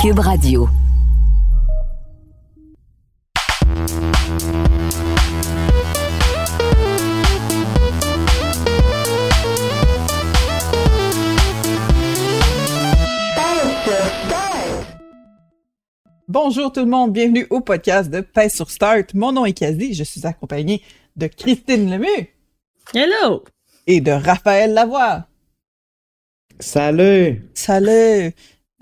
Cube Radio. Bonjour tout le monde, bienvenue au podcast de Paix sur Start. Mon nom est Kazi, je suis accompagné de Christine Lemieux Hello! et de Raphaël Lavoie. Salut! Salut!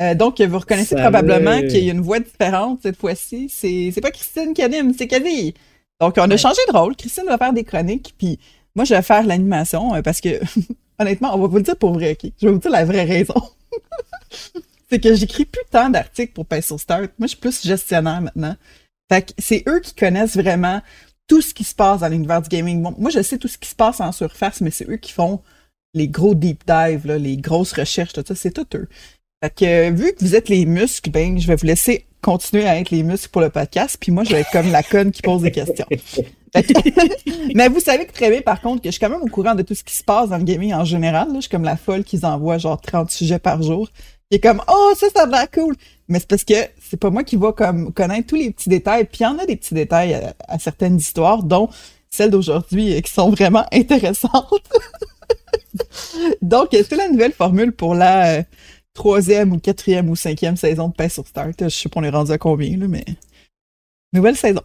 Euh, donc, vous reconnaissez Salut. probablement qu'il y a une voix différente cette fois-ci. C'est, pas Christine qui anime, c'est Kazi. Donc, on a Ouais. changé de rôle. Christine va faire des chroniques, puis moi, je vais faire l'animation euh, parce que, honnêtement, on va vous le dire pour vrai, OK? Je vais vous dire la vraie raison. c'est que j'écris plus tant d'articles pour Pace sur Start. Moi, je suis plus gestionnaire maintenant. Fait que c'est eux qui connaissent vraiment tout ce qui se passe dans l'univers du gaming. Bon, moi, je sais tout ce qui se passe en surface, mais c'est eux qui font les gros deep dives, là, les grosses recherches, tout ça, c'est tout eux. Fait que, vu que vous êtes les muscles, ben, je vais vous laisser continuer à être les muscles pour le podcast, puis moi, je vais être comme la conne qui pose des questions. Que- mais vous savez que très bien, par contre, que je suis quand même au courant de tout ce qui se passe dans le gaming en général. là. Je suis comme la folle qui envoie genre 30 sujets par jour. Qui est comme, oh, ça, ça a l'air cool. Mais c'est parce que c'est pas moi qui va comme connaître tous les petits détails. Puis il y en a des petits détails à, à certaines histoires, dont celles d'aujourd'hui euh, qui sont vraiment intéressantes. Donc, c'est la nouvelle formule pour la euh, troisième ou quatrième ou cinquième saison de Paix sur Start. Je sais pas on est rendu à combien, là, mais nouvelle saison.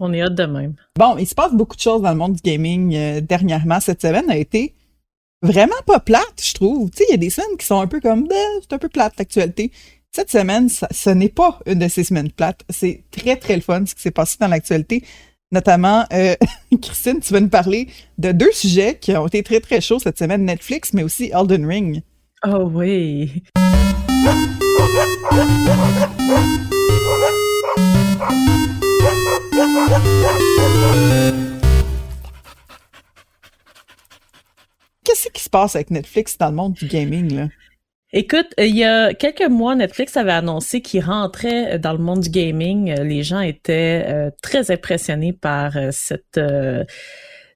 On est hâte de même. Bon, il se passe beaucoup de choses dans le monde du gaming euh, dernièrement. Cette semaine a été vraiment pas plate, je trouve. Tu sais, il y a des semaines qui sont un peu comme, Ben, c'est un peu plate l'actualité. Cette semaine, ça- ce n'est pas une de ces semaines plates. C'est très, très le fun ce qui s'est passé dans l'actualité. Notamment, euh, Christine, tu vas nous parler de deux sujets qui ont été très, très chauds cette semaine. Netflix, mais aussi Elden Ring. Oh oui! Qu'est-ce qui se passe avec Netflix dans le monde du gaming, là? Écoute, euh, il y a quelques mois, Netflix avait annoncé qu'il rentrait dans le monde du gaming. Euh, Les gens étaient euh, très impressionnés par cette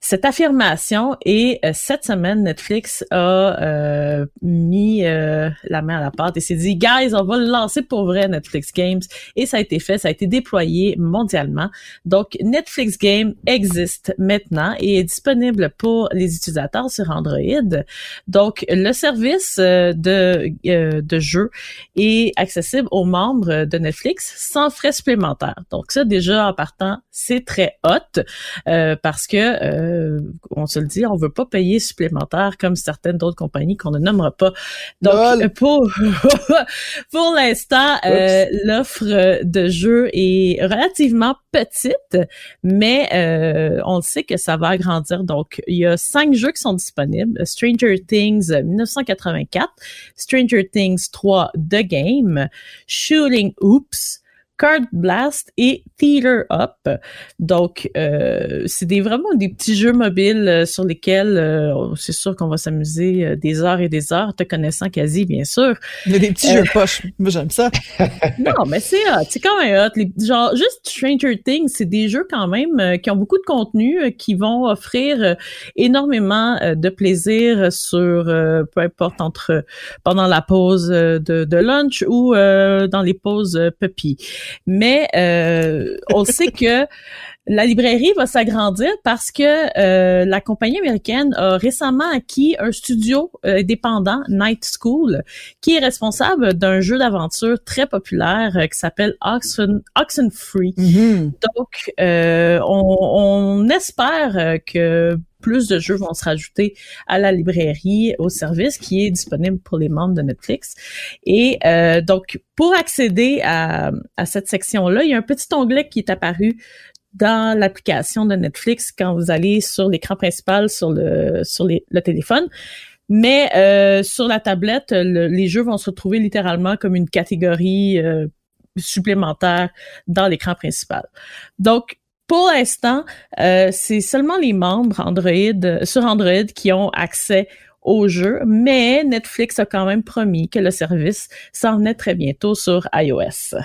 cette affirmation et euh, cette semaine, Netflix a euh, mis euh, la main à la pâte et s'est dit, guys, on va le lancer pour vrai, Netflix Games. Et ça a été fait, ça a été déployé mondialement. Donc, Netflix Game existe maintenant et est disponible pour les utilisateurs sur Android. Donc, le service euh, de, euh, de jeu est accessible aux membres de Netflix sans frais supplémentaires. Donc, ça, déjà, en partant, c'est très hot parce que, euh, on se le dit, on veut pas payer supplémentaire comme certaines d'autres compagnies qu'on ne nommera pas. Donc, Lol. euh, pour, pour l'instant, euh, l'offre de jeu est relativement petite, mais euh, on le sait que ça va agrandir. Donc, il y a cinq jeux qui sont disponibles. Stranger Things euh, 1984, Stranger Things 3 The Game, Shooting Oops, Card Blast et Theater Up. Donc, euh, c'est des, vraiment des petits jeux mobiles euh, sur lesquels euh, c'est sûr qu'on va s'amuser euh, des heures et des heures, te connaissant quasi, bien sûr. Il y a des petits jeux poches. Moi, j'aime ça. Non, mais c'est hot. C'est quand même hot. Les, genre, juste Stranger Things, c'est des jeux quand même euh, qui ont beaucoup de contenu, euh, qui vont offrir euh, énormément euh, de plaisir sur, euh, peu importe, entre pendant la pause euh, de, de lunch ou euh, dans les pauses euh, puppy. Mais euh, on sait que la librairie va s'agrandir parce que euh, la compagnie américaine a récemment acquis un studio euh, indépendant, Night School, qui est responsable d'un jeu d'aventure très populaire euh, qui s'appelle Oxen, Oxenfree. Mhm. Donc, euh, on, on espère que plus de jeux vont se rajouter à la librairie, au service qui est disponible pour les membres de Netflix. Et euh, donc, pour accéder à, cette section-là, il y a un petit onglet qui est apparu dans l'application de Netflix quand vous allez sur l'écran principal sur le téléphone. Mais euh, sur la tablette, le- les jeux vont se retrouver littéralement comme une catégorie euh, supplémentaire dans l'écran principal. Donc, pour l'instant, euh, c'est seulement les membres Android sur Android qui ont accès au jeu, mais Netflix a quand même promis que le service s'en venait très bientôt sur iOS.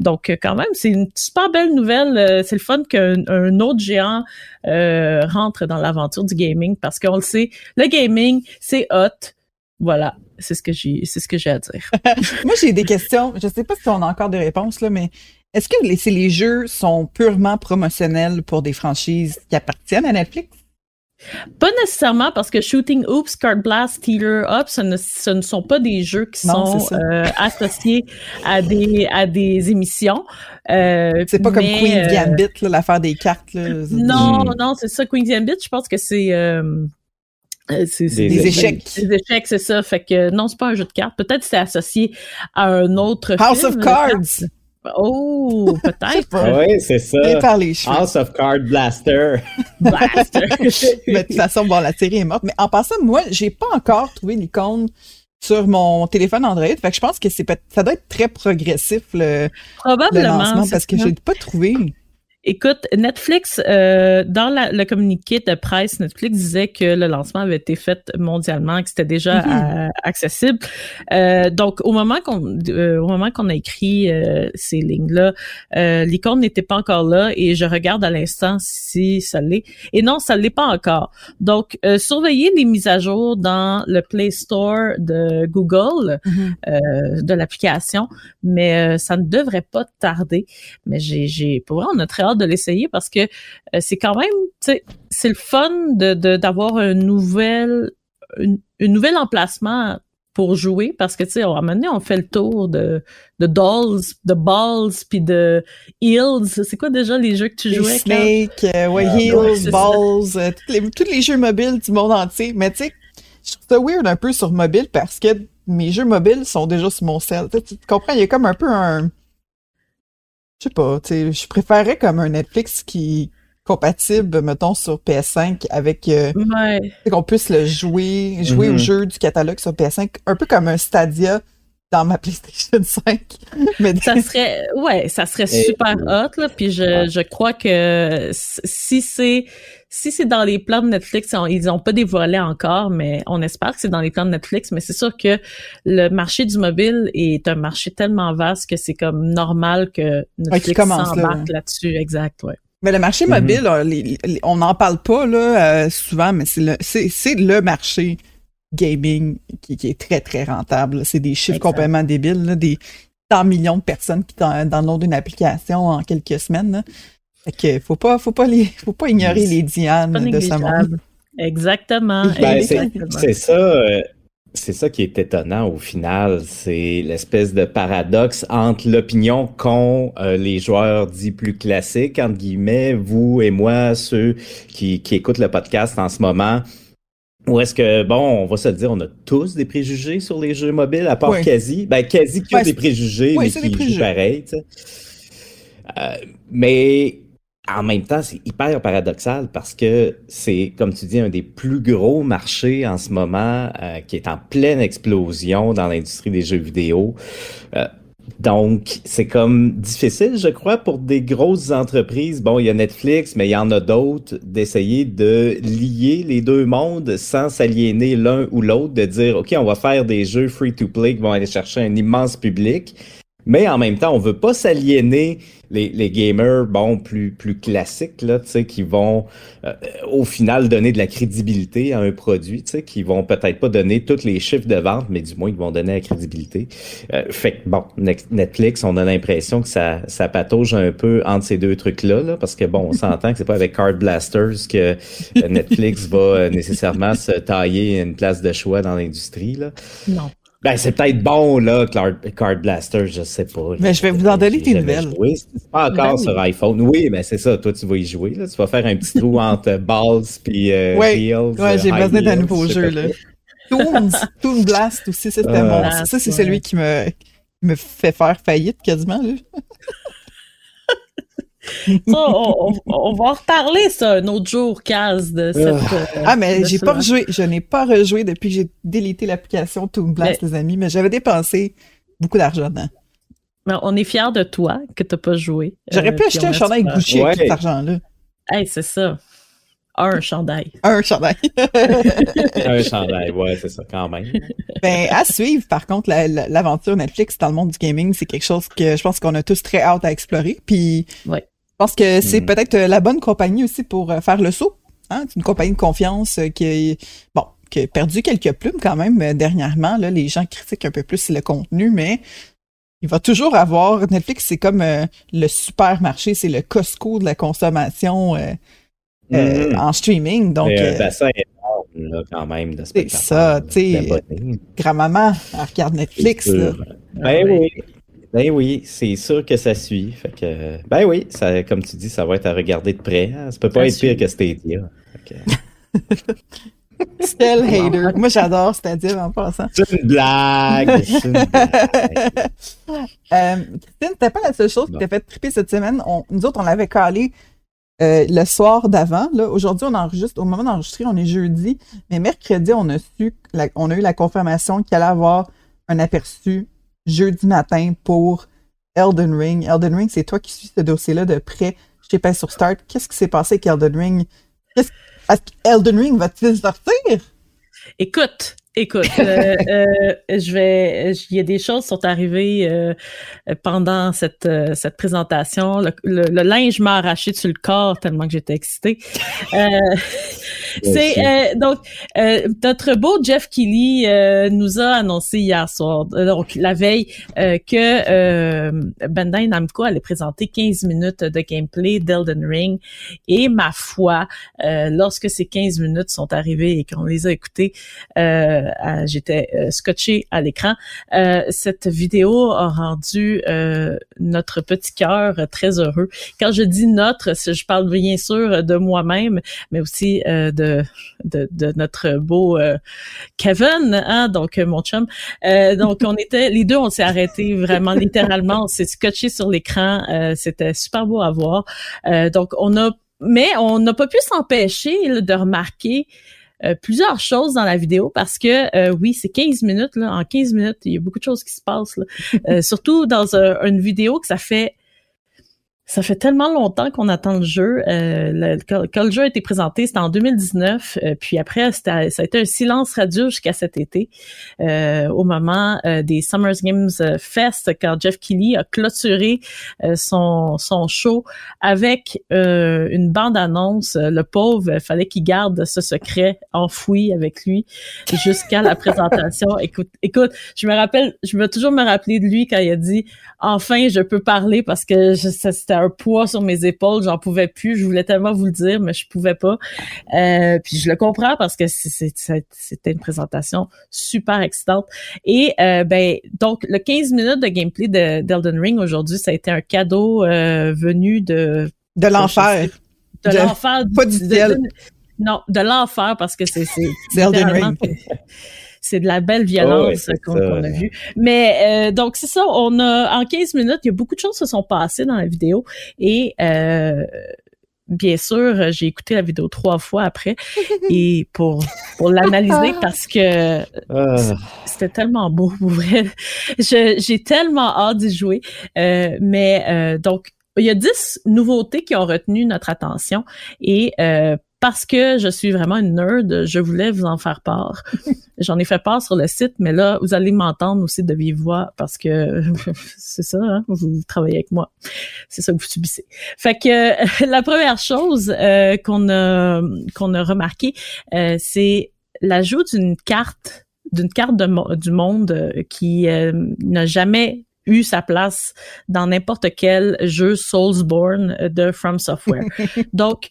Donc, euh, quand même, c'est une super belle nouvelle. Euh, C'est le fun qu'un un autre géant euh, rentre dans l'aventure du gaming parce qu'on le sait, le gaming, c'est hot. Voilà, c'est ce que j'ai, c'est ce que j'ai à dire. Moi, j'ai des questions. Je sais pas si on a encore des réponses, là, mais est-ce que les, si les jeux sont purement promotionnels pour des franchises qui appartiennent à Netflix? Pas nécessairement parce que Shooting Oops, Card Blast, Teeter Up, ce ne, ce ne sont pas des jeux qui Non, sont euh, associés à des à des émissions. Euh, C'est pas comme Queen's euh, Gambit, l'affaire des cartes. Là. Non, Hmm. non, c'est ça. Queen's Gambit, je pense que c'est Des Des échecs. Des échecs, c'est ça. Fait que non, c'est pas un jeu de cartes. Peut-être que c'est associé à un autre House film, of. Cards! Oh, Je peut-être. pas. Oui, c'est ça. Et par les cheveux. House of Card Blaster. Blaster. Mais de toute façon, bon, la série est morte. Mais en passant, moi, j'ai pas encore trouvé l'icône sur mon téléphone Android. Fait que je pense que c'est ça doit être très progressif, le, lancement, parce que ça. j'ai pas trouvé. Écoute, Netflix, euh, dans la- le communiqué de presse, Netflix disait que le lancement avait été fait mondialement, que c'était déjà Mhm. euh, accessible. Euh, donc, au moment qu'on euh, au moment qu'on a écrit euh, ces lignes-là, euh, l'icône n'était pas encore là et je regarde à l'instant si ça l'est. Et non, ça l'est pas encore. Donc, euh, surveillez les mises à jour dans le Play Store de Google Mhm. euh, de l'application, mais euh, ça ne devrait pas tarder. Mais j'ai, j'ai, pour vrai, on a très hâte de l'essayer parce que euh, c'est quand même, tu sais, c'est le fun de, de d'avoir un nouvel, une, une nouvel emplacement pour jouer parce que tu sais, à un moment donné, on fait le tour de de dolls, de balls puis de heels. C'est quoi déjà les jeux que tu Les jouais? Snake, euh, ouais, Ah, Heels, ouais. Balls, euh, tous, les, tous les jeux mobiles du monde entier. Mais tu sais, je trouve ça weird un peu sur mobile parce que mes jeux mobiles sont déjà sur mon cell. Tu tu comprends, il y a comme un peu un... Je sais pas, tu sais, je préférerais comme un Netflix qui compatible, mettons, sur PS5 avec... euh, Ouais. tu sais, qu'on puisse le jouer, jouer Mhm. aux jeux du catalogue sur PS5, un peu comme un Stadia dans ma PlayStation 5. Mais ça serait ouais ça serait Et- super hot là puis je, Ouais. je crois que si c'est si c'est dans les plans de Netflix on- ils ont pas dévoilé encore mais on espère que c'est dans les plans de Netflix mais c'est sûr que le marché du mobile est un marché tellement vaste que c'est comme normal que Netflix commence, là, s'embarque ouais. là-dessus exact ouais Mais le marché Mhm. mobile, euh, les- les- on n'en parle pas là, euh, souvent, mais c'est le, c'est, c'est le marché gaming qui, qui est très, très rentable. C'est des chiffres Exact. complètement débiles, là, des 100 millions de personnes qui down- downloadent une application en quelques semaines. Là. Que faut pas, faut pas les, faut pas ignorer les dianes de ce monde. exactement Ben, c'est exactement. c'est ça, euh, c'est ça qui est étonnant au final. C'est l'espèce de paradoxe entre l'opinion qu'ont euh, les joueurs dits plus classiques, entre guillemets, vous et moi, ceux qui, qui écoutent le podcast en ce moment. Ou est-ce que, bon, on va se le dire, on a tous des préjugés sur les jeux mobiles, à part Oui. quasi. Ben, quasi qui a des préjugés, oui, mais qui préjugés. pareil, tu sais. Euh, mais en même temps, c'est hyper paradoxal parce que c'est, comme tu dis, un des plus gros marchés en ce moment euh, qui est en pleine explosion dans l'industrie des jeux vidéo. Euh, donc, c'est comme difficile, je crois, pour des grosses entreprises. Bon, il y a Netflix, mais il y en a d'autres, d'essayer de lier les deux mondes sans s'aliéner l'un ou l'autre, de dire, OK, on va faire des jeux free-to-play qui vont aller chercher un immense public. Mais en même temps, on veut pas s'aliéner les, les gamers, bon, plus, plus classiques, là, qui vont euh, au final donner de la crédibilité à un produit, qui vont peut-être pas donner tous les chiffres de vente, mais du moins, ils vont donner la crédibilité. Euh, fait que, bon, Netflix, on a l'impression que ça, ça patauge un peu entre ces deux trucs-là, là, parce que, bon, on s'entend que c'est pas avec Card Blasters que Netflix va euh, nécessairement se tailler une place de choix dans l'industrie, là. non Ben, c'est peut-être bon, là, Card, Blaster, je sais pas. là. Mais je vais vous en donner J'ai des jamais nouvelles. joué. C'est pas encore Ben oui. sur iPhone. Oui, mais c'est ça. Toi, tu vas y jouer, là. Tu vas faire un petit trou entre Balls puis euh, Ouais. Ouais, j'ai euh, High besoin d'un nouveau jeu, là. Toon, Toon Blast aussi, c'était Ah. mon. Ça, c'est ouais. celui qui me, qui me fait faire faillite quasiment, là. On, on, va en reparler, ça, un autre jour, Kaz, de cette. Euh, ah, mais j'ai pas rejoué. Je n'ai pas rejoué depuis que j'ai délité l'application Toon Blast, les amis, mais j'avais dépensé beaucoup d'argent dedans. Mais on est fiers de toi que tu n'as pas joué. J'aurais pu acheter un chandail Gucci avec tout cet argent-là. Hey, c'est ça. Un chandail. Un chandail. un chandail, ouais, c'est ça, quand même. Ben, à suivre, par contre, l'aventure Netflix dans le monde du gaming, c'est quelque chose que je pense qu'on a tous très hâte à explorer. Puis, ouais. Je pense que c'est hmm. peut-être la bonne compagnie aussi pour euh, faire le saut. Hein? C'est une compagnie de confiance euh, qui, bon, qui a perdu quelques plumes quand même euh, dernièrement. Là, les gens critiquent un peu plus le contenu, mais il va toujours avoir. Netflix, c'est comme le supermarché, c'est le Costco de la consommation. Euh, mm. en streaming. Donc, euh, bassin énorme, là, quand même, de C'est ça, tu sais. Grand-maman, elle regarde Netflix. Là. Ben oui. Ben oui, c'est sûr que ça suit. Fait que, ben oui, ça, comme tu dis, ça va être à regarder de près. Hein. Ça peut pas être pire que Stadia. Still hater. Moi, j'adore Stadia en passant. C'est une blague. C'est une blague. euh, Christine, c'était pas la seule chose qui t'a fait triper cette semaine. On, nous autres, on l'avait calé euh, le soir d'avant. Aujourd'hui, on enregistre, au moment d'enregistrer, on est jeudi, mais mercredi, on a su, on a eu la confirmation qu'il allait avoir un aperçu jeudi matin pour Elden Ring. Elden Ring, c'est toi qui suis ce dossier-là de près Je pas sur Start. Qu'est-ce qui s'est passé avec Elden Ring? Est-ce Elden Ring va-t-il sortir? Écoute, Écoute, euh, euh, je vais, il y a des choses qui sont arrivées euh, pendant cette cette présentation. Le, le, linge m'a arraché sur le corps tellement que j'étais excitée. Euh, c'est donc notre beau Jeff Kelly nous a annoncé hier soir, donc la veille, que Bandai Namco allait présenter 15 minutes de gameplay d'Elden Ring. Et ma foi, lorsque ces 15 minutes sont arrivées et qu'on les a écoutées, euh, j'étais euh, scotché à l'écran. Euh, cette vidéo a rendu notre petit cœur très heureux. Quand je dis notre, je parle bien sûr de moi-même, mais aussi de, de, notre beau Kevin, hein, donc mon chum. donc on était, les deux, on s'est arrêtés vraiment littéralement, on s'est scotché sur l'écran. C'était super beau à voir. donc on a mais on n'a pas pu s'empêcher de remarquer euh, plusieurs choses dans la vidéo parce que euh, oui, c'est 15 minutes en 15 minutes, il y a beaucoup de choses qui se passent. Euh, surtout dans une vidéo que ça fait ça fait tellement longtemps qu'on attend le jeu. Euh, quand, le jeu a été présenté, c'était en 2019. Euh, puis après, ça a été un silence radio jusqu'à cet été, euh, au moment euh, des Summer Games Fest, quand Jeff Keighley a clôturé son, son show avec une bande-annonce. Le pauvre, fallait qu'il garde ce secret enfoui avec lui jusqu'à la présentation. Écoute, écoute, je me rappelle, je veux toujours me rappeler de lui quand il a dit « Enfin, je peux parler parce que c'était un poids sur mes épaules, j'en pouvais plus. Je voulais tellement vous le dire, mais je pouvais pas. Euh, puis je le comprends parce que c'était une présentation super excitante. Et euh, ben donc le 15 minutes de gameplay d'Elden Ring aujourd'hui, ça a été un cadeau euh, venu de de l'enfer. De, l'enfer. Pas du ciel. non, de l'enfer parce que c'est c'est c'est de la belle violence oh qu'on a vue. Mais euh, donc c'est ça, on a en 15 minutes, il y a beaucoup de choses qui se sont passées dans la vidéo et euh, bien sûr, j'ai écouté la vidéo trois fois après et pour pour l'analyser parce que ah. c'était tellement beau pour vrai. J'ai tellement hâte d'y jouer, euh, mais euh, donc il y a dix nouveautés qui ont retenu notre attention et euh, parce que je suis vraiment une nerd, je voulais vous en faire part. J'en ai fait part sur le site, mais là, vous allez m'entendre aussi de vive voix parce que c'est ça, hein, vous travaillez avec moi. C'est ça que vous subissez. Fait que la première chose euh, qu'on a qu'on a remarqué, euh, c'est l'ajout d'une carte d'une carte de, du monde euh, qui n'a jamais eu sa place dans n'importe quel jeu Soulsborne de From Software. Donc,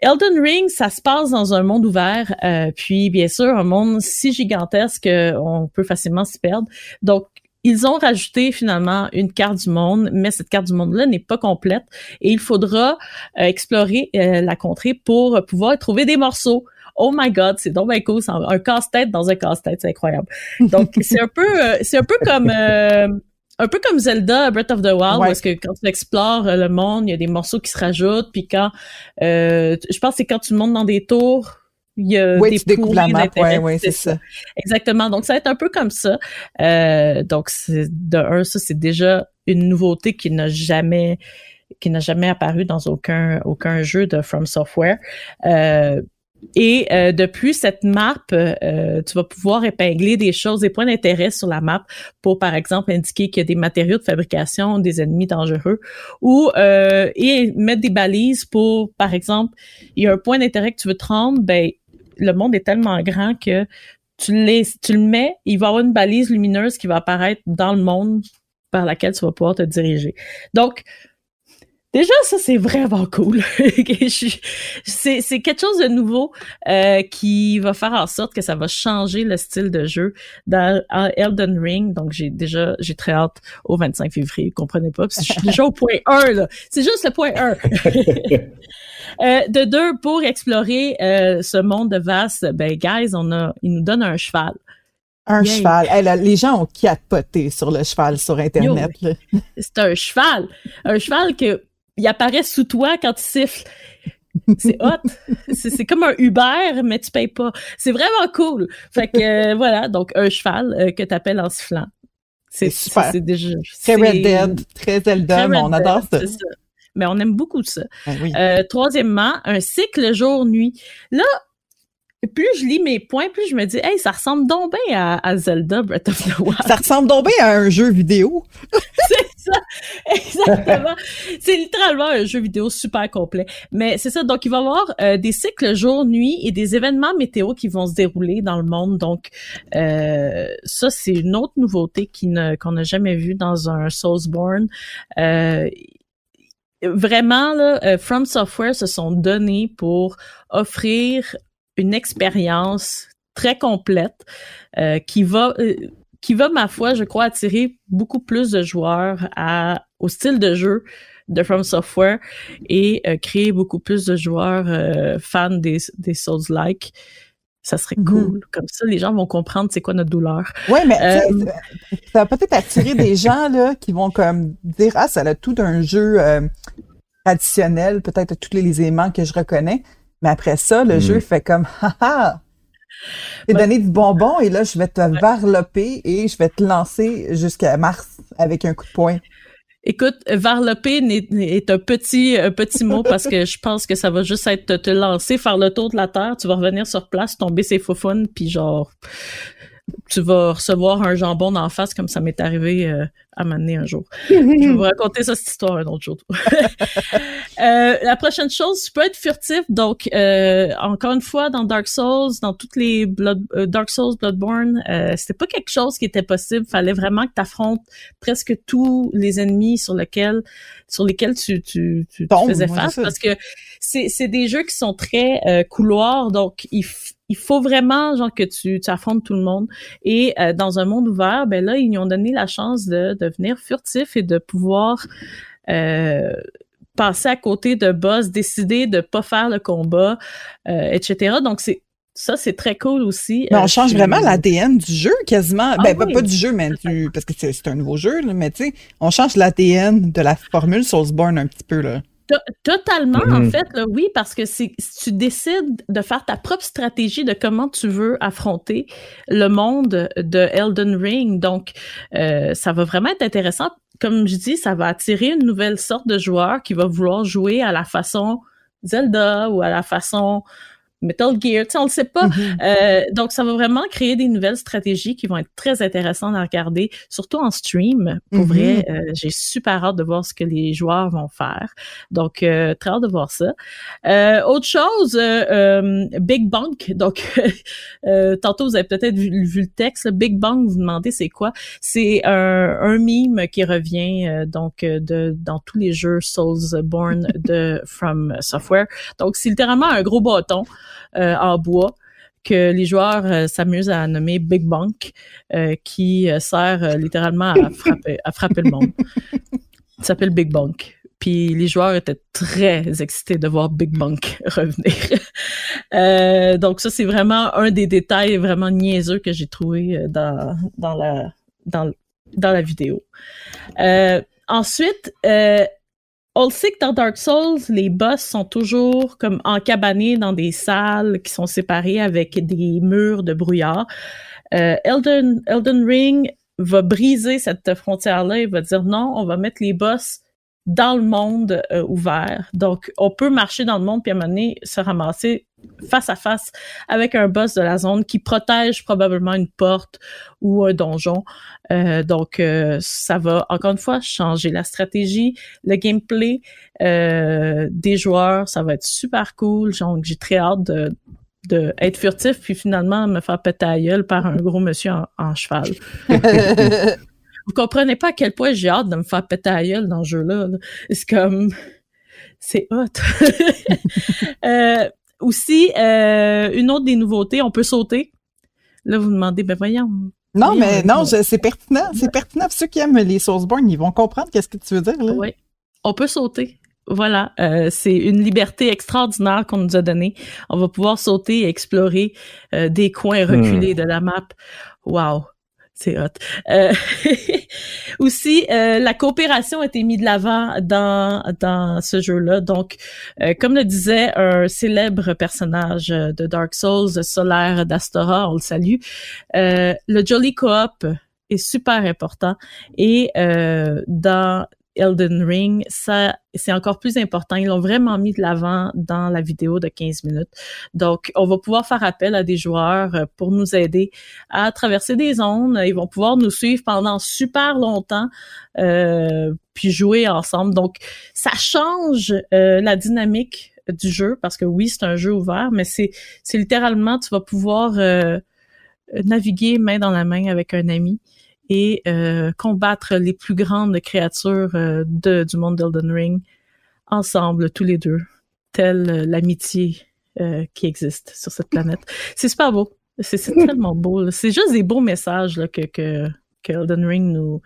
Elden Ring, ça se passe dans un monde ouvert, euh, puis bien sûr un monde si gigantesque qu'on peut facilement s'y perdre. Donc ils ont rajouté finalement une carte du monde, mais cette carte du monde-là n'est pas complète et il faudra euh, explorer euh, la contrée pour pouvoir trouver des morceaux. Oh my God, c'est donc cool, un casse-tête dans un casse-tête, c'est incroyable. Donc c'est un peu, c'est un peu comme un peu comme Zelda Breath of the Wild, Ouais. parce que quand tu explores euh, le monde, il y a des morceaux qui se rajoutent, puis quand, euh, je pense que c'est quand tu montes dans des tours, il y a Oui, des tu découvres la map, ouais, ouais, c'est ça. Exactement. Donc, ça va être un peu comme ça. Euh, donc, c'est, de un, ça, c'est déjà une nouveauté qui n'a jamais qui n'a jamais apparu dans aucun aucun jeu de From Software. Euh, et euh, depuis cette map, euh, tu vas pouvoir épingler des choses, des points d'intérêt sur la map pour, par exemple, indiquer qu'il y a des matériaux de fabrication des ennemis dangereux ou euh, et mettre des balises pour, par exemple, il y a un point d'intérêt que tu veux te rendre, ben le monde est tellement grand que tu, tu le mets, il va y avoir une balise lumineuse qui va apparaître dans le monde par laquelle tu vas pouvoir te diriger. Donc, déjà, ça, c'est vraiment cool. C'est quelque chose de nouveau euh, qui va faire en sorte que ça va changer le style de jeu dans en Elden Ring. Donc, j'ai déjà, j'ai très hâte au 25 février. Vous comprenez pas? Parce que je suis déjà au point 1, là. C'est juste le point 1. Euh, de deux, pour explorer euh, ce monde vaste, ben, guys, on a, il nous donne un cheval. Un Yay. cheval. Hey, là, les gens ont capoté sur le cheval sur Internet. C'est un cheval. Un cheval que, il apparaît sous toi quand tu siffles. C'est hot. C'est comme un Uber, mais tu payes pas. C'est vraiment cool. Fait que, euh, voilà. Donc, un cheval euh, que t'appelles en sifflant. C'est super. C'est déjà. Très Red Dead, très Zelda, très mais on adore Dead, ça. c'est ça. Mais on aime beaucoup ça. Ben oui. Euh, troisièmement, un cycle jour-nuit. Là, plus je lis mes points, plus je me dis, hey, ça ressemble donc bien à, à Zelda Breath of the Wild. Ça ressemble donc bien à un jeu vidéo. c'est ça, exactement. c'est littéralement un jeu vidéo super complet. Mais c'est ça, donc il va y avoir euh, des cycles jour-nuit et des événements météo qui vont se dérouler dans le monde. Donc euh, ça, c'est une autre nouveauté qui ne- qu'on n'a jamais vue dans un Soulsborne. Euh, vraiment, là, euh, From Software se sont donnés pour offrir une expérience très complète euh, qui va euh, qui va ma foi je crois attirer beaucoup plus de joueurs à au style de jeu de From Software et euh, créer beaucoup plus de joueurs fans des des Souls-like ça serait Mhm. cool comme ça les gens vont comprendre c'est quoi notre douleur Oui, mais ça va peut-être attirer des gens là, qui vont comme dire Ah, ça a tout d'un jeu traditionnel, peut-être tous les éléments que je reconnais. Mais après ça, le Mm. jeu fait comme Ah ah! T'es Ouais. donné du bonbon et là, je vais te varloper et je vais te lancer jusqu'à mars avec un coup de poing. Écoute, varloper est un petit un petit mot parce que je pense que ça va juste être te, te lancer, faire le tour de la terre, tu vas revenir sur place, tomber ses faufounes, puis genre tu vas recevoir un jambon d'en face comme ça m'est arrivé euh, à m'amener un jour. Je vais vous raconter ça, cette histoire un autre jour. Euh, la prochaine chose, tu peux être furtif. Donc, euh, encore une fois, dans Dark Souls, dans toutes les Blood, euh, Dark Souls, Bloodborne, c'était pas quelque chose qui était possible. Fallait vraiment que tu affrontes presque tous les ennemis sur lesquels, sur lesquels tu, tu, tu, faisais face, parce que c'est, c'est des jeux qui sont très couloirs, donc il, f- il faut vraiment genre que tu, tu affrontes tout le monde. Et euh, dans un monde ouvert, ben là, ils nous ont donné la chance de devenir furtif et de pouvoir euh, passer à côté de boss, décider de pas faire le combat, euh, etc. Donc c'est ça, c'est très cool aussi. Mais Euh, on change je- vraiment l'ADN du jeu quasiment. Ah ben, pas- oui. pas du jeu, mais du. Parce que c'est c'est un nouveau jeu, là, mais tu sais, on change l'ADN de la formule Soulsborne un petit peu, là. To- Totalement, en Mhm. fait, là, oui, parce que c'est tu décides de faire ta propre stratégie de comment tu veux affronter le monde de Elden Ring. Donc, euh, ça va vraiment être intéressant. Comme je dis, ça va attirer une nouvelle sorte de joueur qui va vouloir jouer à la façon Zelda ou à la façon Metal Gear. Tu sais, on le sait pas. Mhm. Euh, donc, ça va vraiment créer des nouvelles stratégies qui vont être très intéressantes à regarder, surtout en stream. Pour Mhm. vrai, euh, j'ai super hâte de voir ce que les joueurs vont faire. Donc, euh, très hâte de voir ça. Euh, autre chose, euh, euh, Big Bunk. Donc, euh, tantôt, vous avez peut-être vu, vu le texte. là. Big Bang, vous vous demandez c'est quoi? C'est un, un mime qui revient euh, donc de, dans tous les jeux Soulsborne de From Software. Donc, c'est littéralement un gros bâton euh, en bois que les joueurs euh, s'amusent à nommer Big Bunk, euh, qui sert littéralement à frapper, le monde. Il s'appelle Big Bunk. Puis les joueurs étaient très excités de voir Big Bunk revenir. Donc ça, c'est vraiment un des détails vraiment niaiseux que j'ai trouvé dans, dans la dans, dans la vidéo. Ensuite, on le que dans Dark Souls, les boss sont toujours comme encabanés dans des salles qui sont séparées avec des murs de brouillard. Euh, Elden, Elden Ring va briser cette frontière-là et va dire non, on va mettre les boss dans le monde euh, ouvert. Donc, on peut marcher dans le monde puis à un moment donné se ramasser face à face avec un boss de la zone qui protège probablement une porte ou un donjon. Euh, donc, euh, ça va encore une fois changer la stratégie, le gameplay des joueurs. Ça va être super cool. Donc, j'ai très hâte de, de être furtif puis finalement me faire péter à gueule par un gros monsieur en, cheval. Vous comprenez pas à quel point j'ai hâte de me faire péter à gueule dans ce jeu-là. C'est comme... C'est hot. euh, aussi, euh, une autre des nouveautés, on peut sauter. Là, vous me demandez, ben voyons. Non, mais non, c'est pertinent. C'est pertinent. Ceux qui aiment les Sourceborne, ils vont comprendre qu'est-ce que tu veux dire. Là. Oui. On peut sauter. Voilà, euh, c'est une liberté extraordinaire qu'on nous a donnée. On va pouvoir sauter et explorer euh, des coins reculés hmm. de la map. Wow, c'est hot. Euh, aussi, la coopération a été mise de l'avant dans dans ce jeu-là. Donc, comme le disait un célèbre personnage de Dark Souls, Solaire d'Astora, on le salue. le Jolly Co-op est super important et dans Elden Ring, ça c'est encore plus important. Ils l'ont vraiment mis de l'avant dans la vidéo de 15 minutes. Donc, on va pouvoir faire appel à des joueurs euh, pour nous aider à traverser des zones. Ils vont pouvoir nous suivre pendant super longtemps, euh, puis jouer ensemble. Donc, ça change euh, la dynamique du jeu parce que oui, c'est un jeu ouvert, mais c'est littéralement tu vas pouvoir naviguer main dans la main avec un ami et euh, combattre les plus grandes créatures euh, de, du monde d'Elden Ring ensemble, tous les deux, telle euh, l'amitié qui existe sur cette planète. C'est super beau. C'est tellement beau. C'est juste des beaux messages là, que, que, que Elden Ring nous,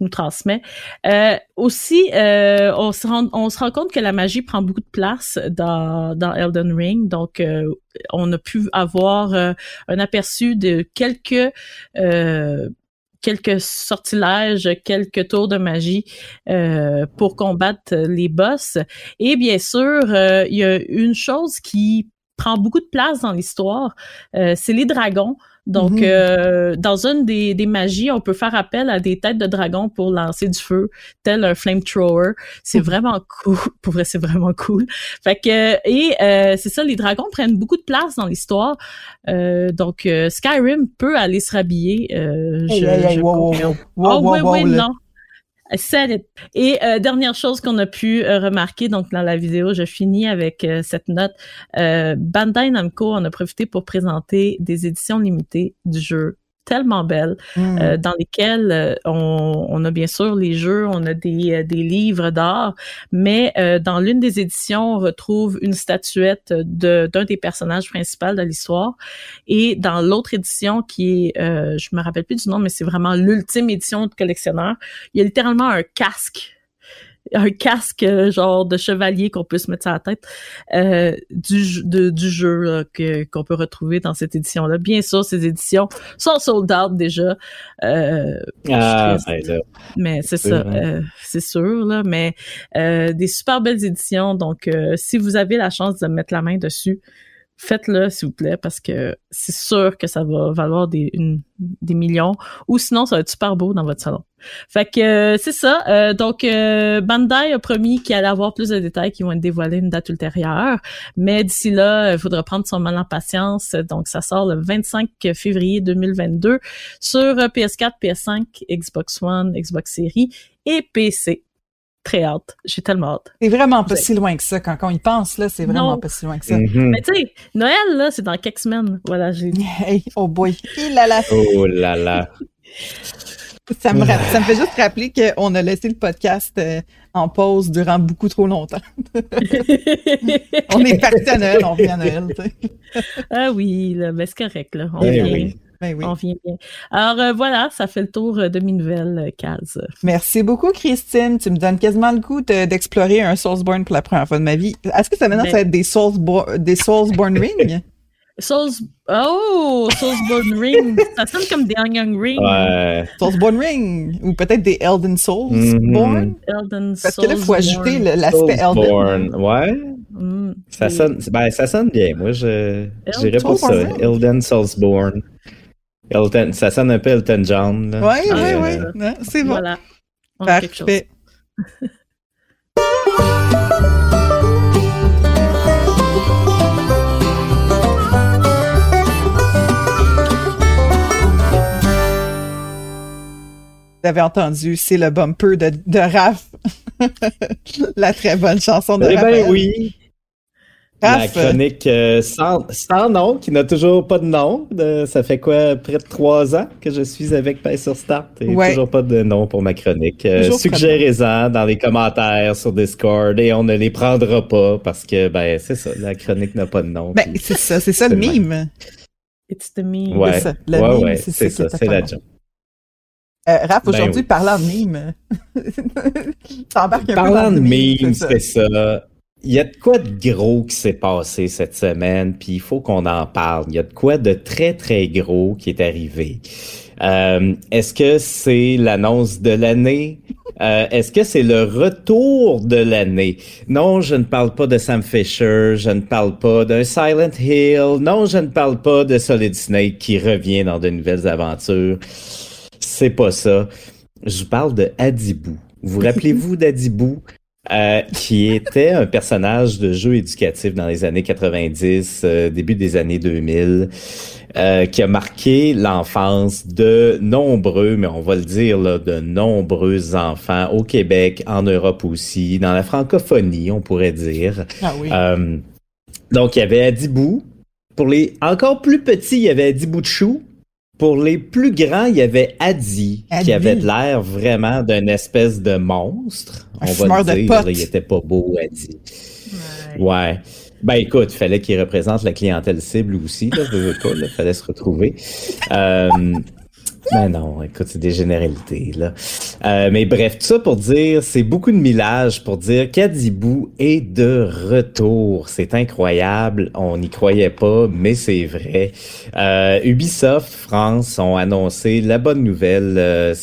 nous transmet. Euh, aussi, euh, on, se rend, on se rend compte que la magie prend beaucoup de place dans, dans Elden Ring. Donc, euh, on a pu avoir un aperçu de quelques quelques sortilèges, quelques tours de magie euh, pour combattre les boss. Et bien sûr, euh, il y a une chose qui prend beaucoup de place dans l'histoire, euh, c'est les dragons. Donc, mhm. euh, dans une des, des, magies, on peut faire appel à des têtes de dragon pour lancer du feu, tel un flamethrower. C'est vraiment cool. Pour vrai, c'est vraiment cool. Fait que et euh, c'est ça, les dragons prennent beaucoup de place dans l'histoire. Euh, donc, Skyrim peut aller se rhabiller. Hey, je, je wow, oh, oui, oui, non. Et euh, dernière chose qu'on a pu euh, remarquer, donc dans la vidéo, je finis avec euh, cette note. Bandai Namco en a profité pour présenter des éditions limitées du jeu tellement belles, mm. euh, dans lesquelles euh, on, on, a bien sûr les jeux, on a des, euh, des livres d'art, mais dans l'une des éditions, on retrouve une statuette d'un des personnages principaux de l'histoire, et dans l'autre édition qui est, je me rappelle plus du nom, mais c'est vraiment l'ultime édition de collectionneur, il y a littéralement un casque un casque euh, genre de chevalier qu'on peut se mettre sur la tête euh, du, du jeu que, qu'on peut retrouver dans cette édition-là. Bien sûr, ces éditions sont sold out déjà. Euh, ah, ben mais c'est ça, euh, c'est sûr là. Mais euh, des super belles éditions. Donc, si vous avez la chance de mettre la main dessus, faites-le s'il vous plaît parce que c'est sûr que ça va valoir des, des millions ou sinon ça va être super beau dans votre salon. Fait que euh, c'est ça. Euh, donc euh, Bandai a promis qu'il allait avoir plus de détails qui vont être dévoilés une date ultérieure, mais d'ici là, il faudra prendre son mal en patience. Donc ça sort le 25 février 2022 sur PS4, PS5, Xbox One, Xbox Series et PC très hâte. J'ai tellement hâte. C'est vraiment pas si loin que ça. Quand, on y pense, là, c'est vraiment pas si loin que ça. Mm-hmm. Mais tu sais, Noël, là, c'est dans quelques semaines. Voilà, j'ai Hey, oh boy. Il là là. Oh là là. Ça me, ça me fait juste rappeler qu'on a laissé le podcast euh, en pause durant beaucoup trop longtemps. on est parti à Noël, on vient à Noël. ah oui, là, ben c'est correct. Là. On eh vient. Ben oui. On vient bien. Alors euh, voilà, ça fait le tour euh, de mes nouvelles cases. Merci beaucoup, Christine. Tu me donnes quasiment le goût d'explorer un Soulsborne pour la première fois de ma vie. Est-ce que ça maintenant ben ça va être des Soulsborne, des Soulsborne Ring? Souls. Oh, Soulsborne Ring. Ça sonne comme des Onion Ring. Ouais. Soulsborne Ring, ou peut-être des Elden Soulsborne? Elden Parce que là, il faut ajouter l'aspect Elden. Ouais. Mm, Ça sonne, ben, ça sonne bien. Moi, je, je dirais pas ça. Elden Soulsborne. Elton, ça sonne un peu Elton John. là. Ouais, ouais, euh, ouais. Non, C'est bon. Voilà. On. Parfait. Vous avez entendu, c'est le bumper de, de Raph. La très bonne chanson de Eh ben oui. La Raph, chronique euh, sans, sans nom, qui n'a toujours pas de nom. De- ça fait quoi, près de trois ans que je suis avec Paix sur Start et Ouais. toujours pas de nom pour ma chronique. Euh, Suggérez-en dans les commentaires sur Discord et on ne les prendra pas parce que, ben, c'est ça, la chronique n'a pas de nom. ben, c'est ça, c'est ça le mime. It's the me. ouais, c'est ça. Le ouais, mime, c'est ça c'est la joke. Euh, Raph, Ben aujourd'hui, oui. parlant de mime, t'embarques un peu Parlant de le mime, memes, c'est ça. c'est ça. Il y a de quoi de gros qui s'est passé cette semaine, puis il faut qu'on en parle. Il y a de quoi de très, très gros qui est arrivé. Euh, Est-ce que c'est l'annonce de l'année? Euh, Est-ce que c'est le retour de l'année? Non, je ne parle pas de Sam Fisher, je ne parle pas d'un Silent Hill, non, je ne parle pas de Solid Snake qui revient dans de nouvelles aventures. C'est pas ça. Je vous parle de Adibou. Vous rappelez-vous d'Adibou? Euh, qui était un personnage de jeu éducatif dans les années 90, euh, début des années 2000, euh, qui a marqué l'enfance de nombreux, mais on va le dire, là, de nombreux enfants au Québec, en Europe aussi, dans la francophonie, on pourrait dire. Ah oui. Euh, donc, il y avait Adibou. Pour les encore plus petits, il y avait Adibou de chou. Pour les plus grands, il y avait Adi, Adi. qui avait l'air vraiment d'une espèce de monstre. Un On va dire, il était pas beau, Adi. Ouais. Ouais. Ben écoute, fallait qu'il représente la clientèle cible aussi, là, veux, veux pas, là, fallait se retrouver. Euh, ben non, écoute, c'est des généralités, là. Euh, mais bref, tout ça pour dire, c'est beaucoup de millage pour dire qu'Adibou est de retour. C'est incroyable, on n'y croyait pas, mais c'est vrai. Euh, Ubisoft France ont annoncé la bonne nouvelle euh,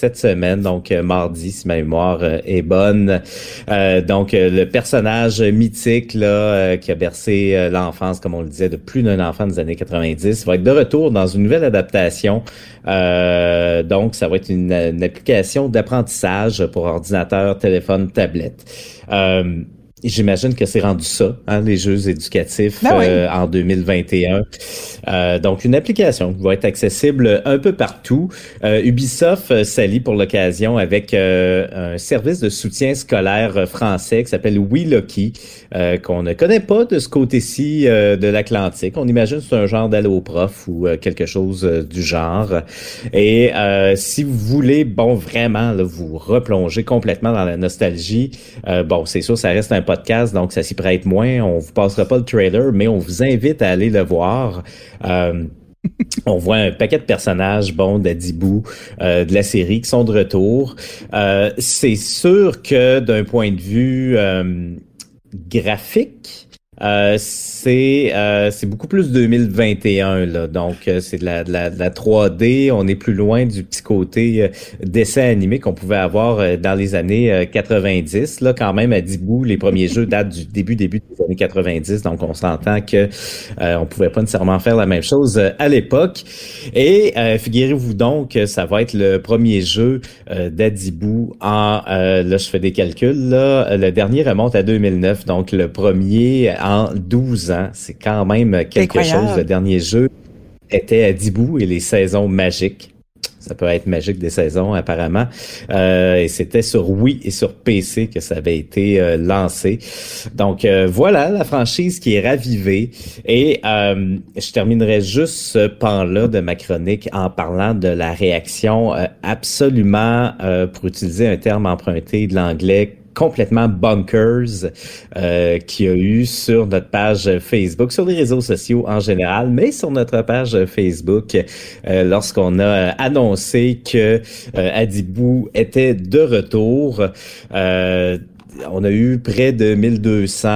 cette semaine, donc euh, mardi, si ma mémoire euh, est bonne. Euh, donc, euh, le personnage mythique là, qui a bercé l'enfance, comme on le disait, de plus d'un enfant des années 90, va être de retour dans une nouvelle adaptation. Euh, donc, ça va être une, une application d'apprentissage pour ordinateur, téléphone, tablette. Euh, J'imagine que c'est rendu ça, hein, les jeux éducatifs Ben oui. euh, en 2021. Euh, donc, une application qui va être accessible un peu partout. Euh, Ubisoft euh, s'allie pour l'occasion avec euh, un service de soutien scolaire euh, français qui s'appelle WeLucky, euh, qu'on ne connaît pas de ce côté-ci euh, de l'Atlantique. On imagine que c'est un genre d'allo prof ou euh, quelque chose du genre. Et euh, si vous voulez, bon, vraiment, là, vous replonger complètement dans la nostalgie, euh, bon, c'est sûr, ça reste un podcast, donc ça s'y prête moins. On vous passera pas le trailer, mais on vous invite à aller le voir. Euh, on voit un paquet de personnages, bon, d'Adibou, euh, de la série qui sont de retour. Euh, c'est sûr que d'un point de vue graphique, euh, c'est euh, c'est beaucoup plus 2021 là. Donc euh, c'est de la, de la de la 3D on est plus loin du petit côté euh, dessin animé qu'on pouvait avoir dans les années euh, 90 là quand même à Dibou les premiers jeux datent du début début des années 90 donc on s'entend que euh, on pouvait pas nécessairement faire la même chose à l'époque. Et figurez-vous donc ça va être le premier jeu d'Adibou en là je fais des calculs là. Le dernier remonte à 2009 donc le premier 12 ans c'est quand même quelque chose le dernier jeu était Adibou et les saisons magiques ça peut être magique des saisons, apparemment. Euh, et c'était sur Wii et sur PC que ça avait été euh, lancé. Donc euh, voilà la franchise qui est ravivée. Et euh, je terminerai juste ce pan-là de ma chronique en parlant de la réaction euh, absolument, euh, pour utiliser un terme emprunté de l'anglais, complètement bonkers euh, qu'il y a eu sur notre page Facebook, sur les réseaux sociaux en général, mais sur notre page Facebook euh, lorsqu'on a annoncé que euh, Adibou était de retour. Euh, on a eu près de 1200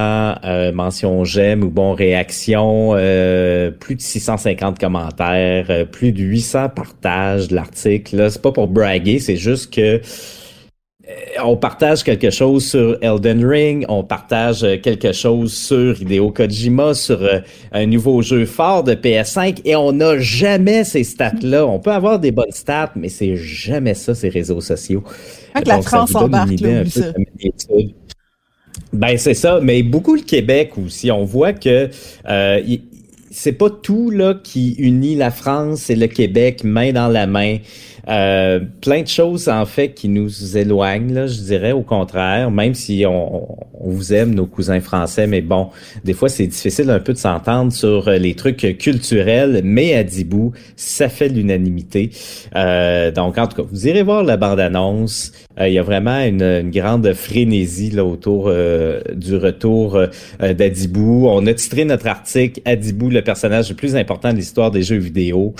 euh, mentions j'aime ou bon réactions, euh, plus de 650 commentaires, euh, plus de 800 partages de l'article. C'est pas pour braguer, c'est juste que on partage quelque chose sur Elden Ring, on partage quelque chose sur Hideo Kojima, sur un nouveau jeu fort de PS5 et on n'a jamais ces stats-là. On peut avoir des bonnes stats, mais c'est jamais ça, ces réseaux sociaux. La France embarque. Ben c'est ça, mais beaucoup le Québec aussi. On voit que euh, c'est pas tout là qui unit la France et le Québec main dans la main. Euh, plein de choses en fait qui nous éloignent, là, je dirais au contraire, même si on, on, vous aime, nos cousins français, mais bon, des fois c'est difficile un peu de s'entendre sur euh, les trucs culturels, mais à Dibou, ça fait l'unanimité. Euh, donc en tout cas, vous irez voir la bande-annonce. Euh, il y a vraiment une, une, grande frénésie là, autour du retour d'Adibou. On a titré notre article Adibou, le personnage le plus important de l'histoire des jeux vidéo.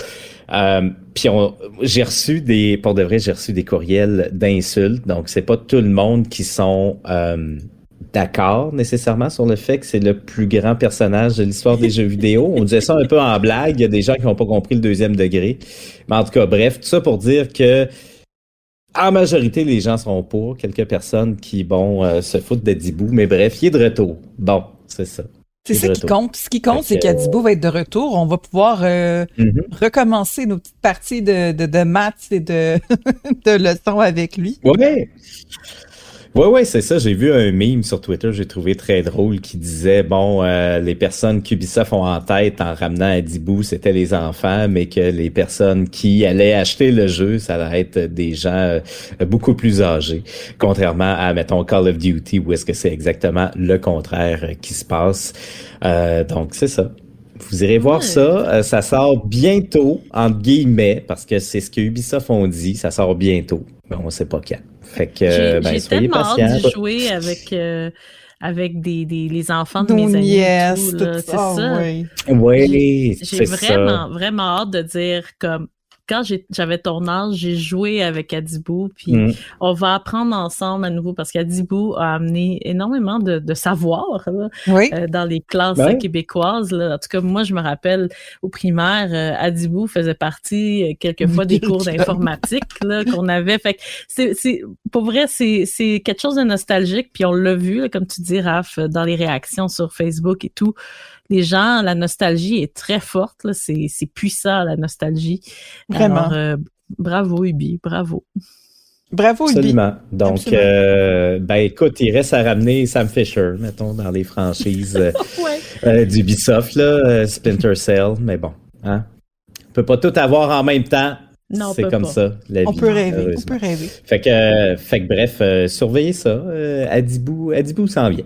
Euh, puis j'ai reçu des, pour de vrai, j'ai reçu des courriels d'insultes. Donc c'est pas tout le monde qui sont euh, d'accord nécessairement sur le fait que c'est le plus grand personnage de l'histoire des jeux vidéo. On disait ça un peu en blague. Il y a des gens qui n'ont pas compris le deuxième degré. Mais en tout cas, bref, tout ça pour dire que en majorité, les gens seront pour. Quelques personnes qui, bon, euh, se foutent de Dibou. Mais bref, il est de retour. Bon, c'est ça. C'est ça qui compte. Ce qui compte, c'est qu'Adibo va être de retour. On va pouvoir euh, mm-hmm. recommencer nos petites parties de, de, de maths et de, de leçons avec lui. Ouais. Ouais, ouais, c'est ça. J'ai vu un meme sur Twitter, j'ai trouvé très drôle, qui disait bon, euh, les personnes qu'Ubisoft ont en tête en ramenant à Dibou, c'était les enfants, mais que les personnes qui allaient acheter le jeu, ça allait être des gens euh, beaucoup plus âgés, contrairement à mettons Call of Duty, où est-ce que c'est exactement le contraire qui se passe. Euh, donc c'est ça. Vous irez voir ça. ça sort bientôt, entre guillemets, parce que c'est ce que Ubisoft ont dit. Ça sort bientôt. Mais on sait pas quand. Fait que, j'ai, ben, tellement hâte de jouer avec, euh, avec des, des, les enfants de mes amis. Yes, tout, là. C'est ça. Oui, oui j'ai, vraiment, vraiment hâte de dire comme quand j'avais ton âge, j'ai joué avec Adibou, puis mm. on va apprendre ensemble à nouveau parce qu'Adibou a amené énormément de, de savoir là, euh, dans les classes ben québécoises. Là. En tout cas, moi, je me rappelle au primaire, euh, Adibou faisait partie euh, quelquefois des cours d'informatique qu'on avait. Fait c'est, c'est, pour vrai, c'est, c'est quelque chose de nostalgique, puis on l'a vu, comme tu dis, Raph, dans les réactions sur Facebook et tout les gens, la nostalgie est très forte. C'est, puissant, la nostalgie. Vraiment. Euh, bravo, Ubi. Bravo. Bravo, Ubi. Absolument. Donc, euh, ben écoute, il reste à ramener Sam Fisher, mettons, dans les franchises euh, ouais. d'Ubisoft, là, Splinter Cell. Mais bon, hein? On peut pas tout avoir en même temps. Non, c'est comme ça, la vie. On peut rêver, on peut rêver. Fait que, fait que bref, surveillez ça. Adibou, Adibou s'en vient.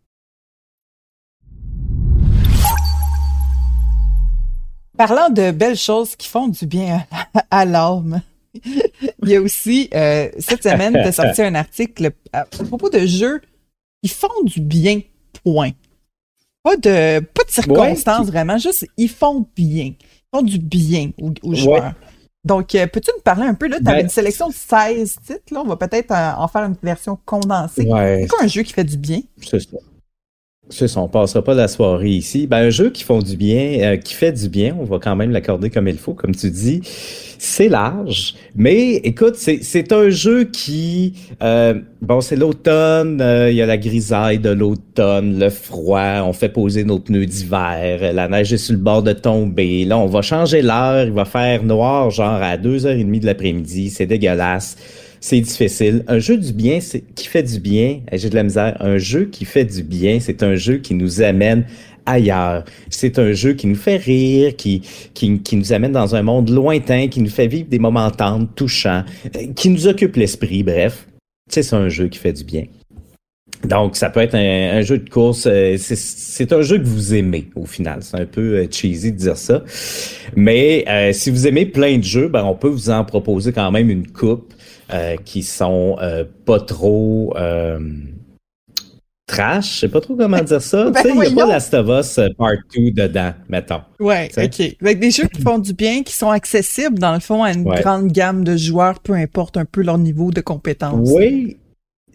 Parlant de belles choses qui font du bien à, l'âme, il y a aussi, euh, cette semaine, tu as sorti un article à, propos de jeux qui font du bien, point. Pas de, pas de circonstances vraiment, juste ils font bien. Ils font du bien aux, joueurs. Donc, euh, peux-tu nous parler un peu? Là, tu avais ben, une sélection de 16 titres. Là. On va peut-être en, faire une version condensée. C'est quoi un jeu qui fait du bien? C'est ça. C'est ça, on passera pas la soirée ici. Ben, un jeu qui font du bien, euh, qui fait du bien, on va quand même l'accorder comme il faut, comme tu dis. C'est large, mais écoute, c'est un jeu qui, euh, bon, c'est l'automne, euh, il y a la grisaille de l'automne, le froid, on fait poser nos pneus d'hiver, la neige est sur le bord de tomber. Là, on va changer l'heure, il va faire noir, genre à 2h30 de l'après-midi, c'est dégueulasse c'est difficile. Un jeu du bien, c'est qui fait du bien. J'ai de la misère. Un jeu qui fait du bien, c'est un jeu qui nous amène ailleurs. C'est un jeu qui nous fait rire, qui, qui, qui nous amène dans un monde lointain, qui nous fait vivre des moments tendres, touchants, euh, qui nous occupe l'esprit, bref. C'est un jeu qui fait du bien. Donc, ça peut être un, jeu de course. euh, c'est- un jeu que vous aimez, au final. C'est un peu euh, cheesy de dire ça. Mais euh, si vous aimez plein de jeux, ben, on peut vous en proposer quand même une coupe euh, qui sont euh, pas trop euh, trash. Je sais pas trop comment dire ça. Ben tu sais, il n'y a voyons. pas Last of Us Part 2 dedans, mettons. Ouais, T'sais. ok. Avec des jeux qui font du bien, qui sont accessibles, dans le fond, à une Ouais. grande gamme de joueurs, peu importe un peu leur niveau de compétence. Oui,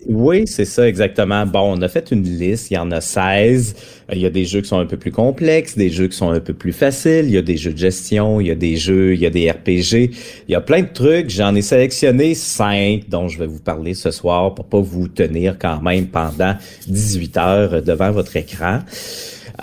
oui, c'est ça exactement. Bon, on a fait une liste, il y en a 16. Euh, Il y a des jeux qui sont un peu plus complexes, des jeux qui sont un peu plus faciles, il y a des jeux de gestion, il y a des jeux, il y a des RPG, il y a plein de trucs. J'en ai sélectionné 5 dont je vais vous parler ce soir pour pas vous tenir quand même pendant 18 heures devant votre écran.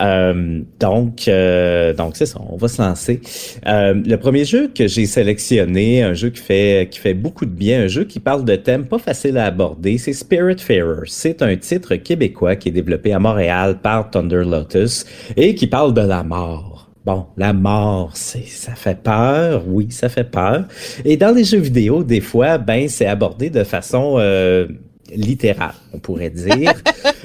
Euh, donc, euh, donc c'est ça, on va se lancer. Euh, le premier jeu que j'ai sélectionné, un jeu qui fait qui fait beaucoup de bien, un jeu qui parle de thèmes pas faciles à aborder, c'est Spiritfarer. C'est un titre québécois qui est développé à Montréal par Thunder Lotus et qui parle de la mort. Bon, la mort, c'est ça fait peur, oui, ça fait peur. Et dans les jeux vidéo, des fois, ben c'est abordé de façon euh, littérale, on pourrait dire.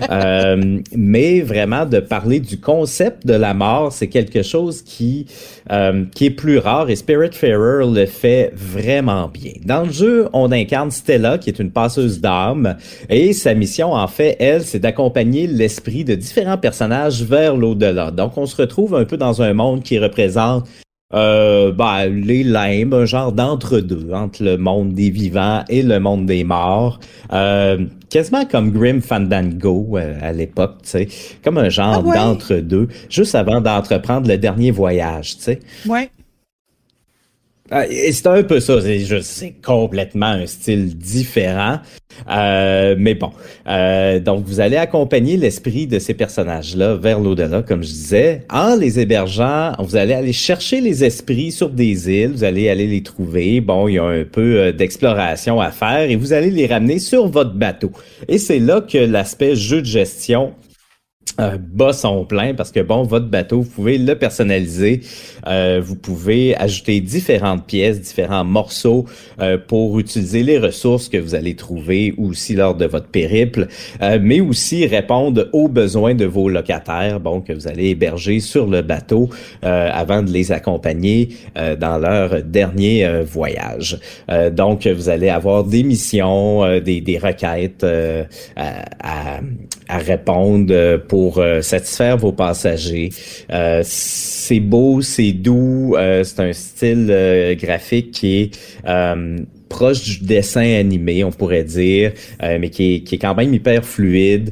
Euh, mais vraiment de parler du concept de la mort, c'est quelque chose qui euh, qui est plus rare et Spiritfarer le fait vraiment bien. Dans le jeu, on incarne Stella qui est une passeuse d'âme et sa mission en fait, elle, c'est d'accompagner l'esprit de différents personnages vers l'au-delà. Donc on se retrouve un peu dans un monde qui représente euh, ben, les limbes, un genre d'entre-deux entre le monde des vivants et le monde des morts. Euh, quasiment comme Grim Fandango euh, à l'époque, tu sais. Comme un genre Ah ouais? d'entre-deux, juste avant d'entreprendre le dernier voyage, tu sais. Ouais. Ah, C'est un peu ça, c'est complètement un style différent. Euh, mais bon, Euh, donc vous allez accompagner l'esprit de ces personnages-là vers l'au-delà, comme je disais, en les hébergeant. Vous allez aller chercher les esprits sur des îles, vous allez aller les trouver. Bon, il y a un peu euh, d'exploration à faire et vous allez les ramener sur votre bateau. Et c'est là que l'aspect jeu de gestion euh, bat son plein parce que bon, votre bateau, vous pouvez le personnaliser, euh, vous pouvez ajouter différentes pièces, différents morceaux euh, pour utiliser les ressources que vous allez trouver aussi lors de votre périple, euh, mais aussi répondre aux besoins de vos locataires, bon, que vous allez héberger sur le bateau euh, avant de les accompagner euh, dans leur dernier voyage. Donc, vous allez avoir des missions, des, des requêtes à, à- répondre euh, pour euh, satisfaire vos passagers. Euh, c'est beau, c'est doux, euh, c'est un style graphique qui est proche du dessin animé, on pourrait dire, mais qui est, qui est quand même hyper fluide.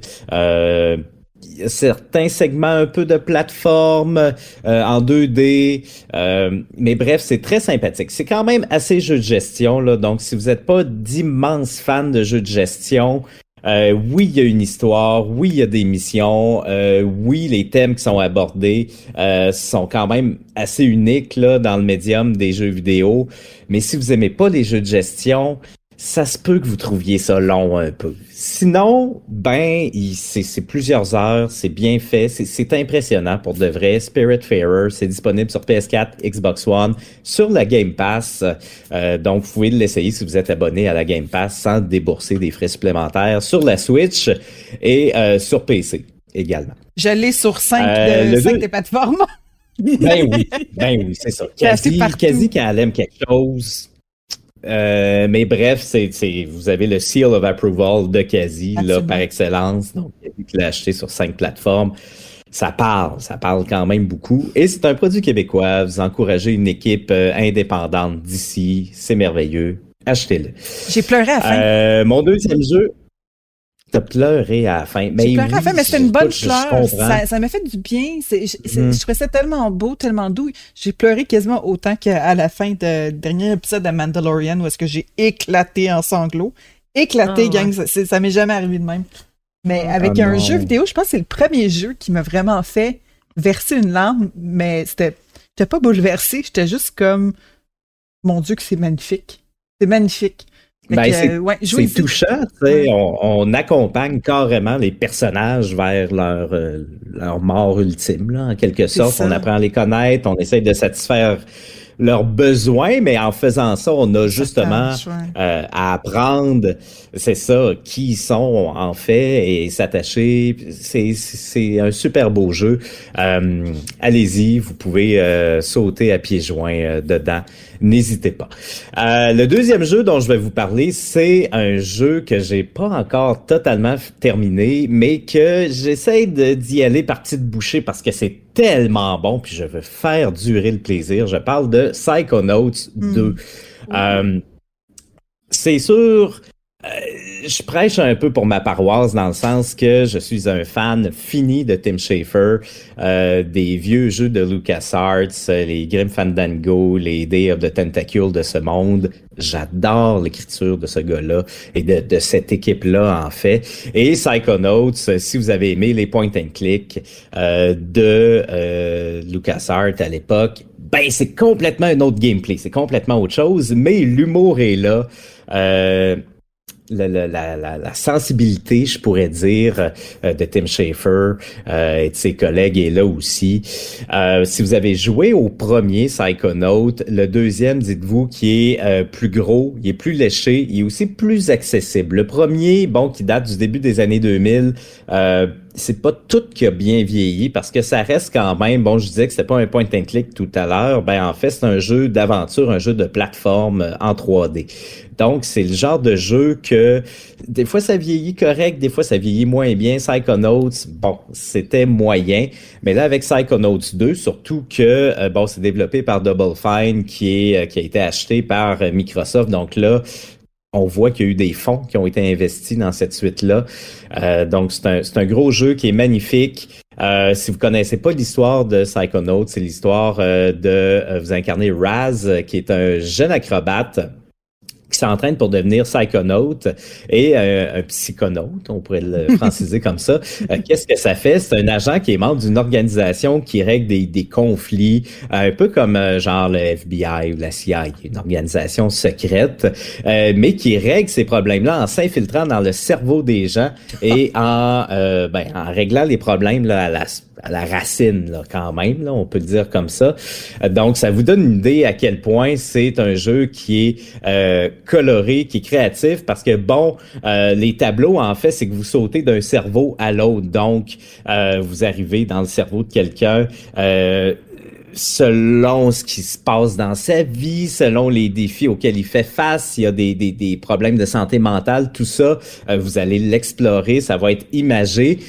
Certains segments un peu de plateforme euh, en 2D, euh, mais bref, c'est très sympathique. C'est quand même assez jeu de gestion, là, donc si vous n'êtes pas d'immenses fans de jeux de gestion, euh, oui, il y a une histoire, oui, il y a des missions, euh, oui, les thèmes qui sont abordés euh, sont quand même assez uniques là, dans le médium des jeux vidéo. Mais si vous aimez pas les jeux de gestion, ça se peut que vous trouviez ça long un peu. Sinon, ben, c'est plusieurs heures, c'est bien fait, c'est- impressionnant pour de vrai. Spiritfarer, c'est disponible sur PS4, Xbox One, sur la Game Pass. Euh, donc, vous pouvez l'essayer si vous êtes abonné à la Game Pass sans débourser des frais supplémentaires sur la Switch et euh, sur PC également. Je l'ai sur cinq, Euh, de- des plateformes. Ben oui, ben oui, c'est ça. Quasi, quasi quand elle aime quelque chose. Euh, mais bref, c'est, vous avez le seal of approval de Quasi, là, par excellence. Donc, l'a acheté sur cinq plateformes. Ça parle, ça parle quand même beaucoup. Et c'est un produit québécois. Vous encouragez une équipe euh, indépendante d'ici. C'est merveilleux. Achetez-le. J'ai pleuré à la fin. Euh, mon deuxième jeu. T'as pleuré à la fin. Mais J'ai pleuré à la fin, mais c'était une bonne comprends. Ça, ça m'a fait du bien. C'est- je, trouvais ça tellement beau, tellement doux. J'ai pleuré quasiment autant qu'à la fin de dernier épisode de Mandalorian où est-ce que j'ai éclaté en sanglots. Éclaté, Ah, gang. ouais. Ça, ça m'est jamais arrivé de même. Mais Ah, avec Ah un non. jeu vidéo, je pense que c'est le premier jeu qui m'a vraiment fait verser une larme, mais c'était, j'étais pas bouleversée, j'étais juste comme, mon Dieu, que c'est magnifique. C'est magnifique. Ben, c'est touchant, on, on, accompagne carrément les personnages vers leur, euh, leur mort ultime, là, en quelque sorte. On apprend à les connaître, on essaye de satisfaire leurs besoins, mais en faisant ça, on a justement euh, à apprendre, c'est ça, qui ils sont en fait et s'attacher. C'est un super beau jeu. Euh, allez-y, vous pouvez euh, sauter à pieds joints dedans. N'hésitez pas. le deuxième jeu dont je vais vous parler, c'est un jeu que j'ai pas encore totalement terminé, mais que j'essaie d'y aller par petites bouchées parce que c'est tellement bon, puis je veux faire durer le plaisir. Je parle de Psychonauts 2. Hmm. Euh, c'est sûr, euh, je prêche un peu pour ma paroisse dans le sens que je suis un fan fini de Tim Schafer, euh, des vieux jeux de LucasArts, les Grim Fandango, les Day of the Tentacle de ce monde. J'adore l'écriture de ce gars-là et de, de cette équipe-là, en fait. Et Psychonauts, si vous avez aimé les point and click euh, de euh, LucasArts à l'époque, ben c'est complètement un autre gameplay, c'est complètement autre chose, mais l'humour est là. Euh, la, la, la, la, sensibilité, je pourrais dire, euh, de Tim Schafer euh, et de ses collègues est là aussi. Euh, si vous avez joué au premier Psychonaut, le deuxième, dites-vous, qui est euh, plus gros, il est plus léché, il est aussi plus accessible. Le premier, bon, qui date du début des années 2000, euh, c'est pas tout qui a bien vieilli parce que ça reste quand même, bon, je disais que c'était pas un point and click tout à l'heure, ben en fait, c'est un jeu d'aventure, un jeu de plateforme en 3D. Donc, c'est le genre de jeu que des fois ça vieillit correct, des fois ça vieillit moins bien. Psychonauts, bon, c'était moyen. Mais là, avec Psychonauts 2, surtout que, euh, bon, c'est développé par Double Fine qui, euh, qui a été acheté par euh, Microsoft. Donc là, on voit qu'il y a eu des fonds qui ont été investis dans cette suite-là. donc, c'est un, gros jeu qui est magnifique. si vous connaissez pas l'histoire de Psychonauts, c'est l'histoire de vous incarner Raz, qui est un jeune acrobate qui s'entraîne pour devenir psychonaute et euh, un psychonaute, on pourrait le franciser comme ça. Euh, qu'est-ce que ça fait? C'est un agent qui est membre d'une organisation qui règle des, des conflits, un peu comme euh, genre le FBI ou la CIA, une organisation secrète, mais qui règle ces problèmes-là en s'infiltrant dans le cerveau des gens et en, ben, en réglant les problèmes là, à la à la racine là, quand même, là, on peut le dire comme ça. Donc, ça vous donne une idée à quel point c'est un jeu qui est euh, coloré, qui est créatif, parce que bon, euh, les tableaux, en fait, c'est que vous sautez d'un cerveau à l'autre. Donc, euh, vous arrivez dans le cerveau de quelqu'un. selon ce qui se passe dans sa vie, selon les défis auxquels il fait face, s'il y a des, des, des, problèmes de santé mentale, tout ça, vous allez l'explorer, ça va être imagé.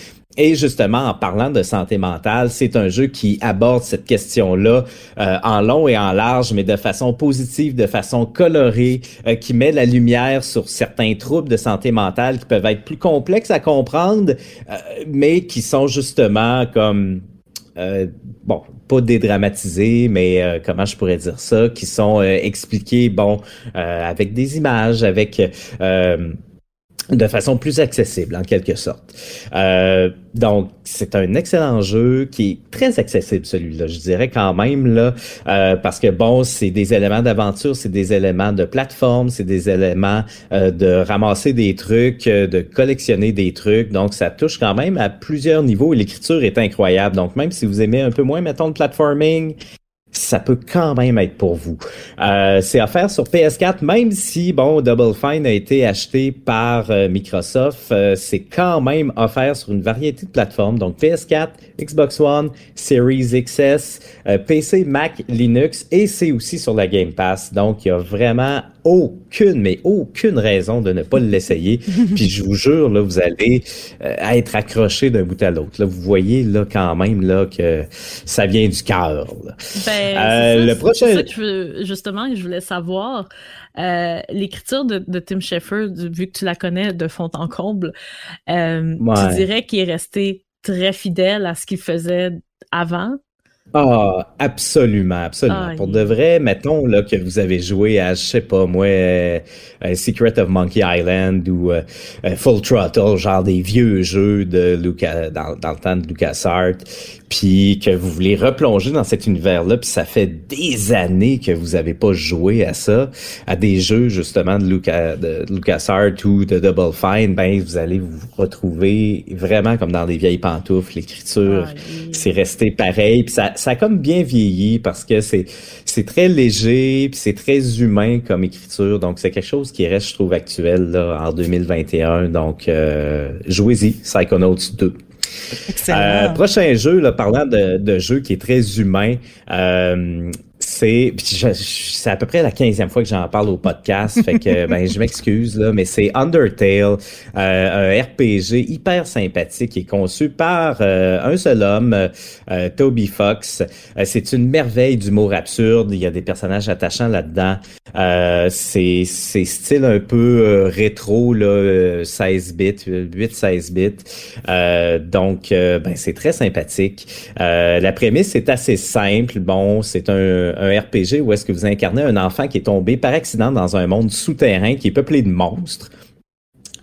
Et justement, en parlant de santé mentale, c'est un jeu qui aborde cette question-là euh, en long et en large, mais de façon positive, de façon colorée, euh, qui met la lumière sur certains troubles de santé mentale qui peuvent être plus complexes à comprendre, euh, mais qui sont justement comme bon, pas dédramatisés, mais comment je pourrais dire ça, qui sont expliqués, bon, avec des images, avec de façon plus accessible en quelque sorte. Euh, donc c'est un excellent jeu qui est très accessible celui-là, je dirais quand même là, euh, parce que bon c'est des éléments d'aventure, c'est des éléments de plateforme, c'est des éléments euh, de ramasser des trucs, de collectionner des trucs, donc ça touche quand même à plusieurs niveaux et l'écriture est incroyable. Donc même si vous aimez un peu moins mettons le platforming, ça peut quand même être pour vous. Euh, c'est offert sur PS4, même si, bon, Double Fine a été acheté par euh, Microsoft, euh, c'est quand même offert sur une variété de plateformes, donc PS4, Xbox One, Series XS, PC, Mac, Linux, et c'est aussi sur la Game Pass. Donc, il y a vraiment aucune, mais aucune raison de ne pas l'essayer. Puis je vous jure, là, vous allez être accroché d'un bout à l'autre. Là, vous voyez là quand même là que ça vient du cœur. Ben, euh, le prochain. Ça que je justement, je voulais savoir. Euh, l'écriture de, Tim Schafer, vu que tu la connais de fond en comble, euh, tu dirais qu'il est resté très fidèle à ce qu'il faisait avant? Ah, absolument, absolument. Ah, Pour de vrai, mettons là, que vous avez joué à, je sais pas moi, euh, euh, Secret of Monkey Island ou euh, Full Throttle, genre des vieux jeux de Lucas, dans, dans le temps de LucasArts, puis que vous voulez replonger dans cet univers-là, puis ça fait des années que vous avez pas joué à ça, à des jeux justement de, Lucas, de LucasArts ou de Double Fine, ben vous allez vous retrouver vraiment comme dans des vieilles pantoufles, l'écriture Ah, il- c'est resté pareil. Puis ça, ça a comme bien vieilli parce que c'est c'est très léger, puis c'est très humain comme écriture. Donc c'est quelque chose qui reste, je trouve, actuel là, en 2021. Donc euh, jouez-y, Psychonauts 2. Excellent. Euh, prochain jeu, là, parlant de, jeu qui est très humain, euh, c'est c'est à peu près la quinzième fois que j'en parle au podcast, fait que ben je m'excuse là, mais c'est Undertale, euh, un RPG hyper sympathique qui est conçu par euh, un seul homme, euh, Toby Fox. Euh, c'est une merveille d'humour absurde. Il y a des personnages attachants là-dedans. Euh, c'est c'est style un peu euh, rétro là, euh, 16 bits, 8 16 bits. Euh, donc euh, ben c'est très sympathique. Euh, la prémisse est assez simple. Bon, c'est un, un RPG où est-ce que vous incarnez un enfant qui est tombé par accident dans un monde souterrain qui est peuplé de monstres.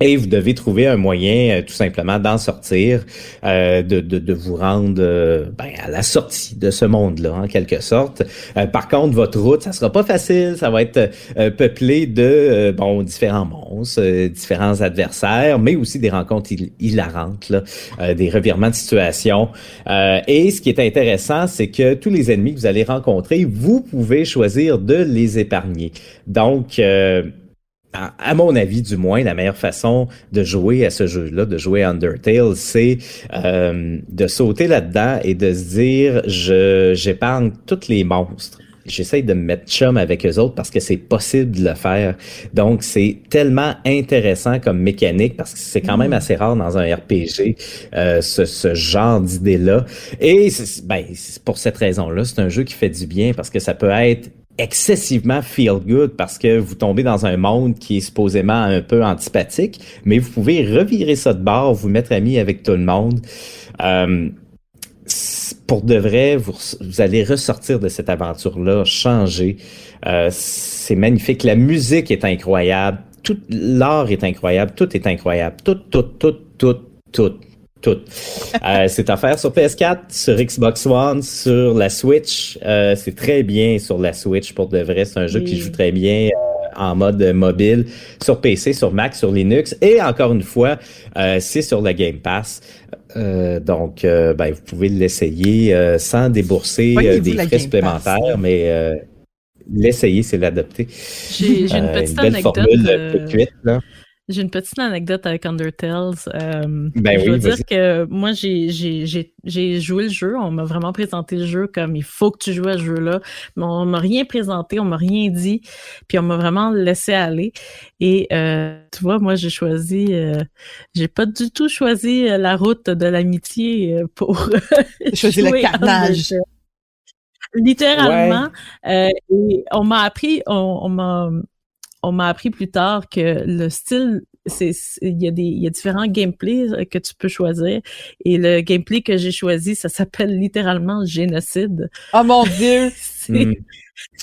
Et vous devez trouver un moyen, euh, tout simplement, d'en sortir, euh, de, de, de vous rendre euh, ben, à la sortie de ce monde-là, en quelque sorte. Euh, par contre, votre route, ça sera pas facile. Ça va être euh, peuplé de bon différents monstres, différents adversaires, mais aussi des rencontres hil- hilarantes, là, des revirements de situation. Et ce qui est intéressant, c'est que tous les ennemis que vous allez rencontrer, vous pouvez choisir de les épargner. Donc à, mon avis, du moins, la meilleure façon de jouer à ce jeu-là, de jouer à Undertale, c'est euh, de sauter là-dedans et de se dire, je j'épargne tous les monstres. J'essaye de me mettre chum avec eux autres parce que c'est possible de le faire. Donc, c'est tellement intéressant comme mécanique parce que c'est quand même assez rare dans un RPG, euh, ce, ce genre d'idée-là. Et ben, c'est pour cette raison-là, c'est un jeu qui fait du bien parce que ça peut être excessivement feel good parce que vous tombez dans un monde qui est supposément un peu antipathique, mais vous pouvez revirer ça de bord, vous mettre ami avec tout le monde. Euh, pour de vrai, vous, vous allez ressortir de cette aventure-là, changer. Euh, c'est magnifique. La musique est incroyable. Tout l'art est incroyable. Tout est incroyable. Tout, tout, tout, tout, tout. Tout. Euh, c'est à faire sur PS4, sur Xbox One, sur la Switch. Euh, c'est très bien sur la Switch pour de vrai. C'est un jeu qui joue très bien euh, en mode mobile sur PC, sur Mac, sur Linux. Et encore une fois, euh, c'est sur le Game Pass. Euh, donc, euh, ben, vous pouvez l'essayer sans débourser des la frais Pass? supplémentaires, mais l'essayer, c'est l'adopter. J'ai une petite belle anecdote. formule quick cuite, là. J'ai une petite anecdote avec Undertale. Euh, Ben je oui, veux dire que moi, j'ai- j'ai j'ai- j'ai joué le jeu. On m'a vraiment présenté le jeu comme il faut que tu joues à ce jeu-là. Mais on m'a rien présenté, on m'a rien dit. Puis on m'a vraiment laissé aller. Et euh, tu vois, moi, j'ai choisi... euh, j'ai pas du tout choisi euh, la route de l'amitié euh, pour J'ai choisi le jouer à carnage. Littéralement. Euh, et on m'a appris, on, on m'a, on m'a appris plus tard que le style, c'est, il y a des, il y a différents gameplays euh, que tu peux choisir. Et le gameplay que j'ai choisi, ça s'appelle littéralement génocide. Oh mon Dieu! C'est, Hmm.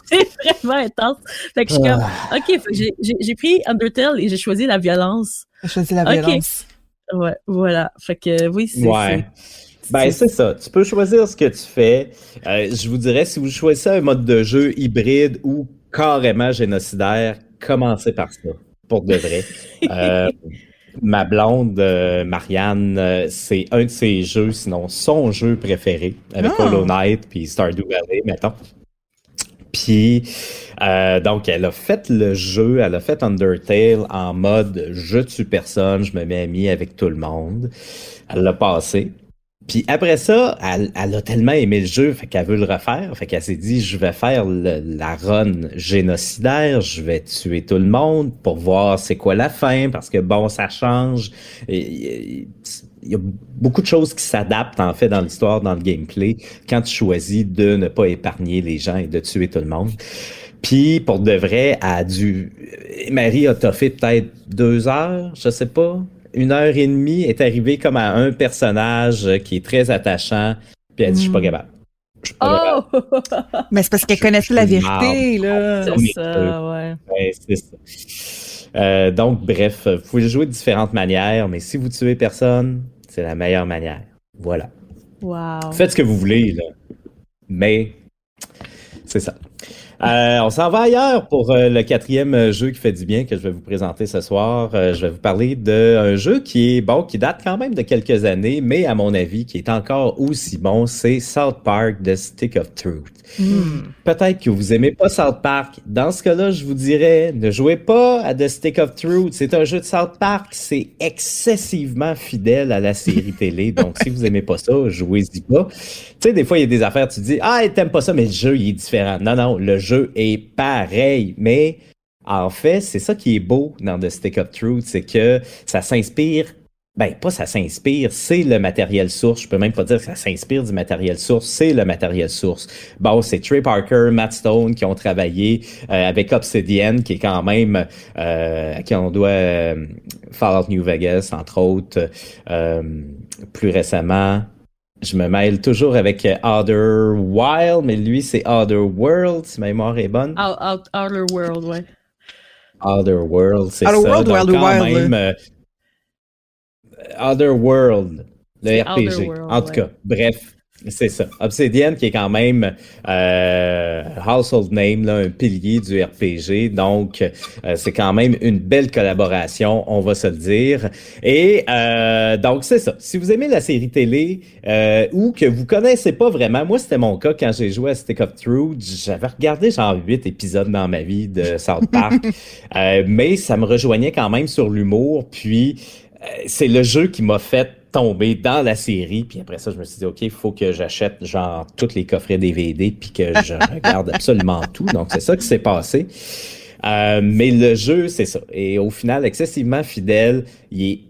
c'est vraiment intense. Fait que je suis comme, ok, fait que j'ai, pris Undertale et j'ai choisi la violence. J'ai choisi la Ok. violence. Ouais, voilà. Fait que oui, c'est, Ouais. Ben, c'est ça. Tu peux choisir ce que tu fais. Euh, je vous dirais, si vous choisissez un mode de jeu hybride ou carrément génocidaire, commencez par ça, pour de vrai. Euh, ma blonde, euh, Marianne, euh, c'est un de ses jeux, sinon son jeu préféré, avec Ah. Hollow Knight puis Stardew Valley, mettons. Puis, euh, donc, elle a fait le jeu, elle a fait Undertale en mode je tue personne, je me mets ami avec tout le monde. Elle l'a passé. Puis après ça, elle, elle a tellement aimé le jeu, fait qu'elle veut le refaire. Fait qu'elle s'est dit, je vais faire le- la run génocidaire, je vais tuer tout le monde pour voir c'est quoi la fin, parce que bon, ça change. Il y a beaucoup de choses qui s'adaptent en fait dans l'histoire, dans le gameplay, quand tu choisis de ne pas épargner les gens et de tuer tout le monde. Puis pour de vrai, a. Marie a toffé peut-être deux heures, je sais pas, une heure et demie, est arrivée comme à un personnage qui est très attachant, puis elle dit je suis pas Mm. capable. Oh! Mais c'est parce qu'elle connaissait la vérité, là. C'est ça, ouais. Ouais, c'est ça. Euh, donc, bref, vous pouvez le jouer de différentes manières, mais si vous tuez personne, c'est la meilleure manière. Voilà. Wow. Faites ce que vous voulez, là. Mais c'est ça. Euh, on s'en va ailleurs pour euh, le quatrième euh, jeu qui fait du bien que je vais vous présenter ce soir. Euh, je vais vous parler d'un jeu qui est bon, qui date quand même de quelques années, mais à mon avis, qui est encore aussi bon, c'est South Park The Stick of Truth. Hmm. Peut-être que vous aimez pas South Park. Dans ce cas-là, je vous dirais, ne jouez pas à The Stick of Truth. C'est un jeu de South Park. C'est excessivement fidèle à la série télé. Donc, si vous aimez pas ça, jouez-y pas. Tu sais, des fois, il y a des affaires, tu dis, ah, t'aimes pas ça, mais le jeu, il est différent. Non, non, le jeu est pareil. Mais, en fait, c'est ça qui est beau dans The Stick of Truth, c'est que ça s'inspire ben, pas ça s'inspire, c'est le matériel source. Je peux même pas dire que ça s'inspire du matériel source, c'est le matériel source. Bon, c'est Trey Parker, Matt Stone qui ont travaillé euh, avec Obsidian, qui est quand même, euh, à qui on doit euh, Fallout New Vegas, entre autres. Plus récemment, je me mêle toujours avec Other Wild, mais lui, c'est Other World, si ma mémoire est bonne. Out, out, Outer World, ouais. Other World, c'est ça. World ou Donc, Outer quand Wild, même, euh, Other World, le RPG. World, en tout ouais. cas, bref, c'est ça. Obsidian qui est quand même euh, household name, là, un pilier du RPG. Donc, euh, c'est quand même une belle collaboration, on va se le dire. Et euh, donc, c'est ça. Si vous aimez la série télé euh, ou que vous connaissez pas vraiment, moi, c'était mon cas quand j'ai joué à Stick of Truth. J'avais regardé genre huit épisodes dans ma vie de South Park, Euh, mais ça me rejoignait quand même sur l'humour. Puis, euh, c'est le jeu qui m'a fait tomber dans la série. Puis après ça, je me suis dit, OK, il faut que j'achète genre tous les coffrets DVD puis que je regarde absolument tout. Donc, c'est ça qui s'est passé. Euh, mais le jeu, c'est ça. Et au final, excessivement fidèle, il est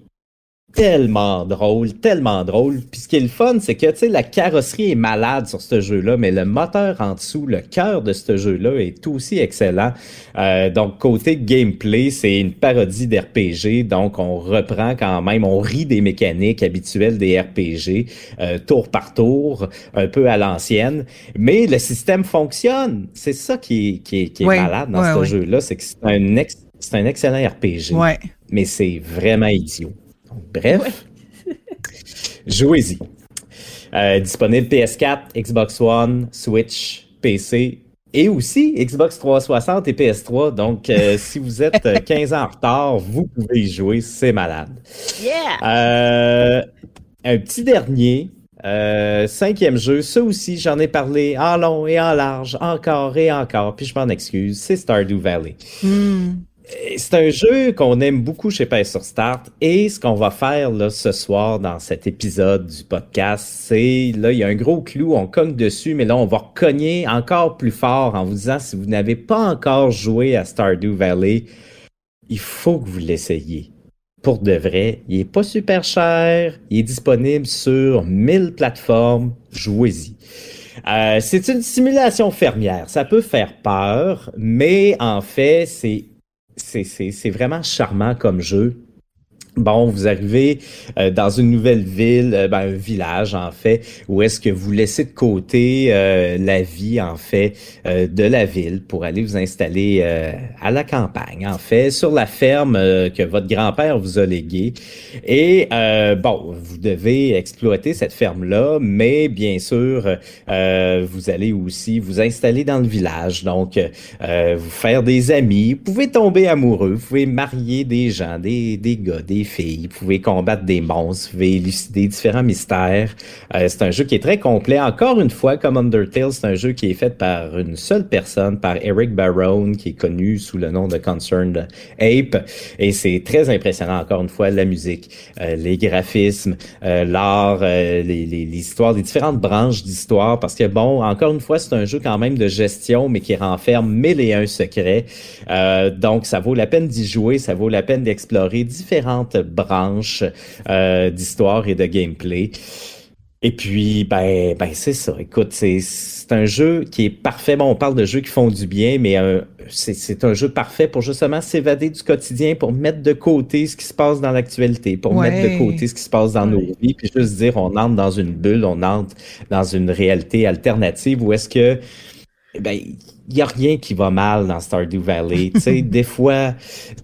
tellement drôle, tellement drôle. Puis ce qui est le fun, c'est que, tu sais, la carrosserie est malade sur ce jeu-là, mais le moteur en dessous, le cœur de ce jeu-là est aussi excellent. Euh, donc, côté gameplay, c'est une parodie d'RPG. Donc, on reprend quand même, on rit des mécaniques habituelles des RPG, euh, tour par tour, un peu à l'ancienne. Mais le système fonctionne. C'est ça qui est, qui est, qui est Ouais, malade dans ce jeu-là. C'est que c'est un, ex- c'est un excellent RPG Ouais. mais c'est vraiment idiot. Bref, jouez-y. Euh, disponible PS4, Xbox One, Switch, PC et aussi Xbox 360 et PS3. Donc, euh, si vous êtes euh, 15 ans en retard, vous pouvez y jouer, c'est malade. Yeah! Euh, un petit dernier, euh, cinquième jeu, ça aussi, j'en ai parlé en long et en large, encore et encore, puis je m'en excuse, c'est Stardew Valley. Hmm. C'est un jeu qu'on aime beaucoup chez PS sur Start et ce qu'on va faire là, ce soir dans cet épisode du podcast, c'est là il y a un gros clou, on cogne dessus, mais là on va cogner encore plus fort en vous disant si vous n'avez pas encore joué à Stardew Valley, il faut que vous l'essayiez. Pour de vrai, il est pas super cher, il est disponible sur 1000 plateformes, jouez-y. Euh, c'est une simulation fermière. Ça peut faire peur, mais en fait, c'est c'est, vraiment charmant comme jeu. Bon, vous arrivez euh, dans une nouvelle ville, euh, ben, un village en fait, où est-ce que vous laissez de côté euh, la vie en fait de la ville pour aller vous installer à la campagne en fait, sur la ferme que votre grand-père vous a léguée. Et bon, vous devez exploiter cette ferme-là, mais bien sûr, vous allez aussi vous installer dans le village, donc vous faire des amis. Vous pouvez tomber amoureux, vous pouvez marier des gens, des, des gars, des filles, vous pouvez combattre des monstres, vous pouvez élucider différents mystères. Euh, c'est un jeu qui est très complet. Encore une fois, comme Undertale, c'est un jeu qui est fait par une seule personne, par Eric Barone, qui est connu sous le nom de Concerned Ape. Et c'est très impressionnant, encore une fois, la musique, euh, les graphismes, euh, l'art, euh, les, les, les histoires, les différentes branches d'histoire. Parce que, bon, encore une fois, c'est un jeu quand même de gestion, mais qui renferme mille et un secrets. Euh, donc, ça vaut la peine d'y jouer, ça vaut la peine d'explorer différentes branches euh, d'histoire et de gameplay. Et puis, ben, ben c'est ça. Écoute, c'est un jeu qui est parfait. Bon, on parle de jeux qui font du bien, mais un- c'est un jeu parfait pour justement s'évader du quotidien, pour mettre de côté ce qui se passe dans l'actualité, pour Ouais. mettre de côté ce qui se passe dans nos vies, puis juste dire on entre dans une bulle, on entre dans une réalité alternative où est-ce que ben il y a rien qui va mal dans Stardew Valley. des fois,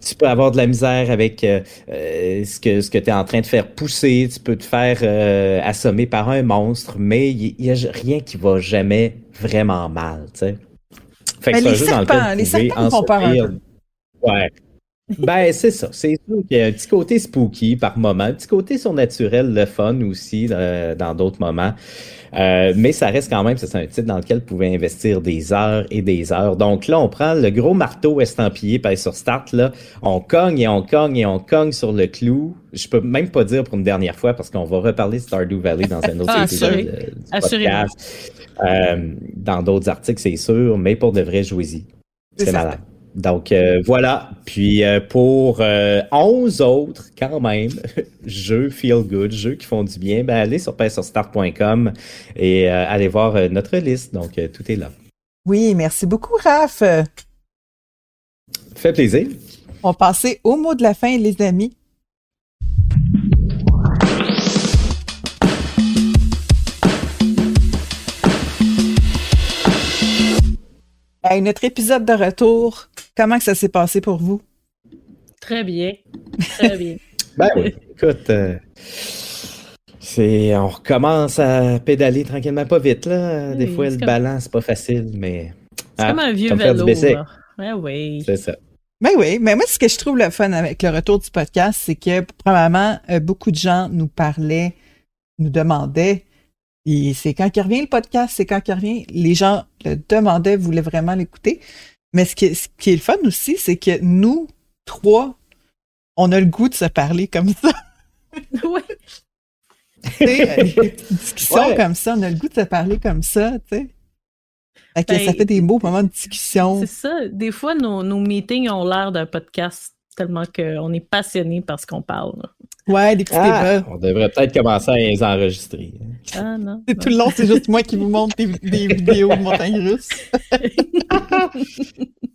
tu peux avoir de la misère avec euh, euh, ce que ce que tu es en train de faire pousser, tu peux te faire euh, assommer par un monstre, mais il y, a rien qui va jamais vraiment mal, tu sais. Fait Mais c'est un les serpents, les serpents font peur un sortir. peu. Ouais. Ben, c'est ça. C'est sûr qu'il y a un petit côté spooky par moment, un petit côté surnaturel, le fun aussi euh, dans d'autres moments. Euh, mais ça reste quand même, c'est un titre dans lequel vous pouvez investir des heures et des heures. Donc là, on prend le gros marteau estampillé par sur Start, là, on cogne et on cogne et on cogne sur le clou. Je peux même pas dire pour une dernière fois parce qu'on va reparler de Stardew Valley dans un autre Ah, épisode assuré. euh, podcast. Euh, dans d'autres articles, c'est sûr, mais pour de vrai, jouez-y. C'est malade. Donc euh, voilà. Puis euh, pour euh, 11 autres, quand même, jeux feel good, jeux qui font du bien, ben allez sur start.com et euh, allez voir notre liste. Donc tout est là. Oui, merci beaucoup, Raph. Fait plaisir. On va passer au mot de la fin, les amis. Hey, notre épisode de retour, comment que ça s'est passé pour vous? Très bien. Très bien. Ben oui. Écoute, euh, c'est on recommence à pédaler tranquillement, pas vite là. Des Oui, fois le comme- ballon c'est pas facile, mais C'est Ah, comme un vieux comme vélo. Ouais, oui. c'est ça. Ben oui, mais moi, ce que je trouve le fun avec le retour du podcast, c'est que, probablement, euh, beaucoup de gens nous parlaient, nous demandaient, c'est quand il revient le podcast, c'est quand il revient, les gens le demandaient, voulaient vraiment l'écouter. Mais ce qui, ce qui est le fun aussi, c'est que nous, trois, on a le goût de se parler comme ça. Sais, euh, petites discussions Ouais. comme ça, on a le goût de se parler comme ça, tu sais. Fait que Ben, ça fait des beaux moments de discussion. C'est ça. Des fois, nos, nos meetings ont l'air d'un podcast tellement qu'on est passionné par ce qu'on parle. là. Ouais, des petits Ah, débats. on devrait peut-être commencer à les enregistrer. Ah non. C'est tout le long, c'est juste moi qui vous montre des, des vidéos de montagnes russes.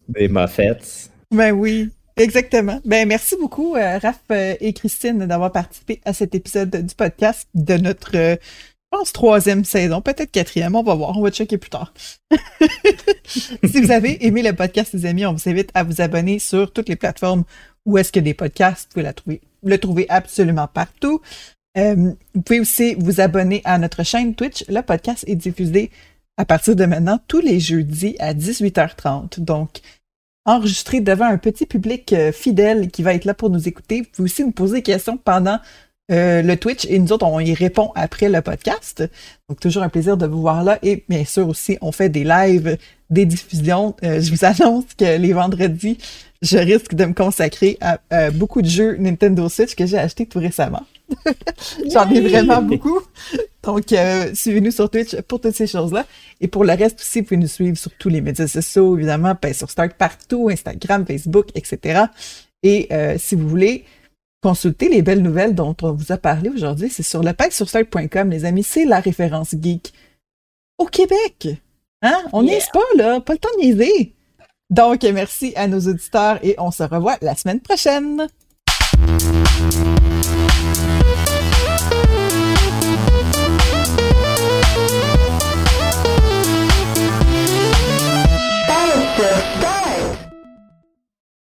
Des moffettes. Ben oui, exactement. Ben merci beaucoup, euh, Raph euh, et Christine, d'avoir participé à cet épisode du podcast de notre, euh, je pense, troisième saison, peut-être quatrième, on va voir, on va checker plus tard. si vous avez aimé le podcast, les amis, on vous invite à vous abonner sur toutes les plateformes où est-ce que des podcasts, vous pouvez la trouver, le trouver absolument partout. Euh, vous pouvez aussi vous abonner à notre chaîne Twitch. Le podcast est diffusé à partir de maintenant tous les jeudis à 18h30. Donc, enregistré devant un petit public euh, fidèle qui va être là pour nous écouter. Vous pouvez aussi nous poser des questions pendant euh, le Twitch et nous autres, on y répond après le podcast. Donc, toujours un plaisir de vous voir là. Et bien sûr aussi, on fait des lives, des diffusions. Euh, je vous annonce que les vendredis, je risque de me consacrer à euh, beaucoup de jeux Nintendo Switch que j'ai achetés tout récemment. J'en ai vraiment beaucoup. Donc, euh, suivez-nous sur Twitch pour toutes ces choses-là. Et pour le reste aussi, vous pouvez nous suivre sur tous les médias sociaux, évidemment, ben, sur Start partout, Instagram, Facebook, etc. Et euh, si vous voulez consulter les belles nouvelles dont on vous a parlé aujourd'hui, c'est sur le sur start.com, les amis. C'est la référence geek au Québec. Hein? On yeah. pas, là. Pas le temps de niaiser. Donc, merci à nos auditeurs et on se revoit la semaine prochaine.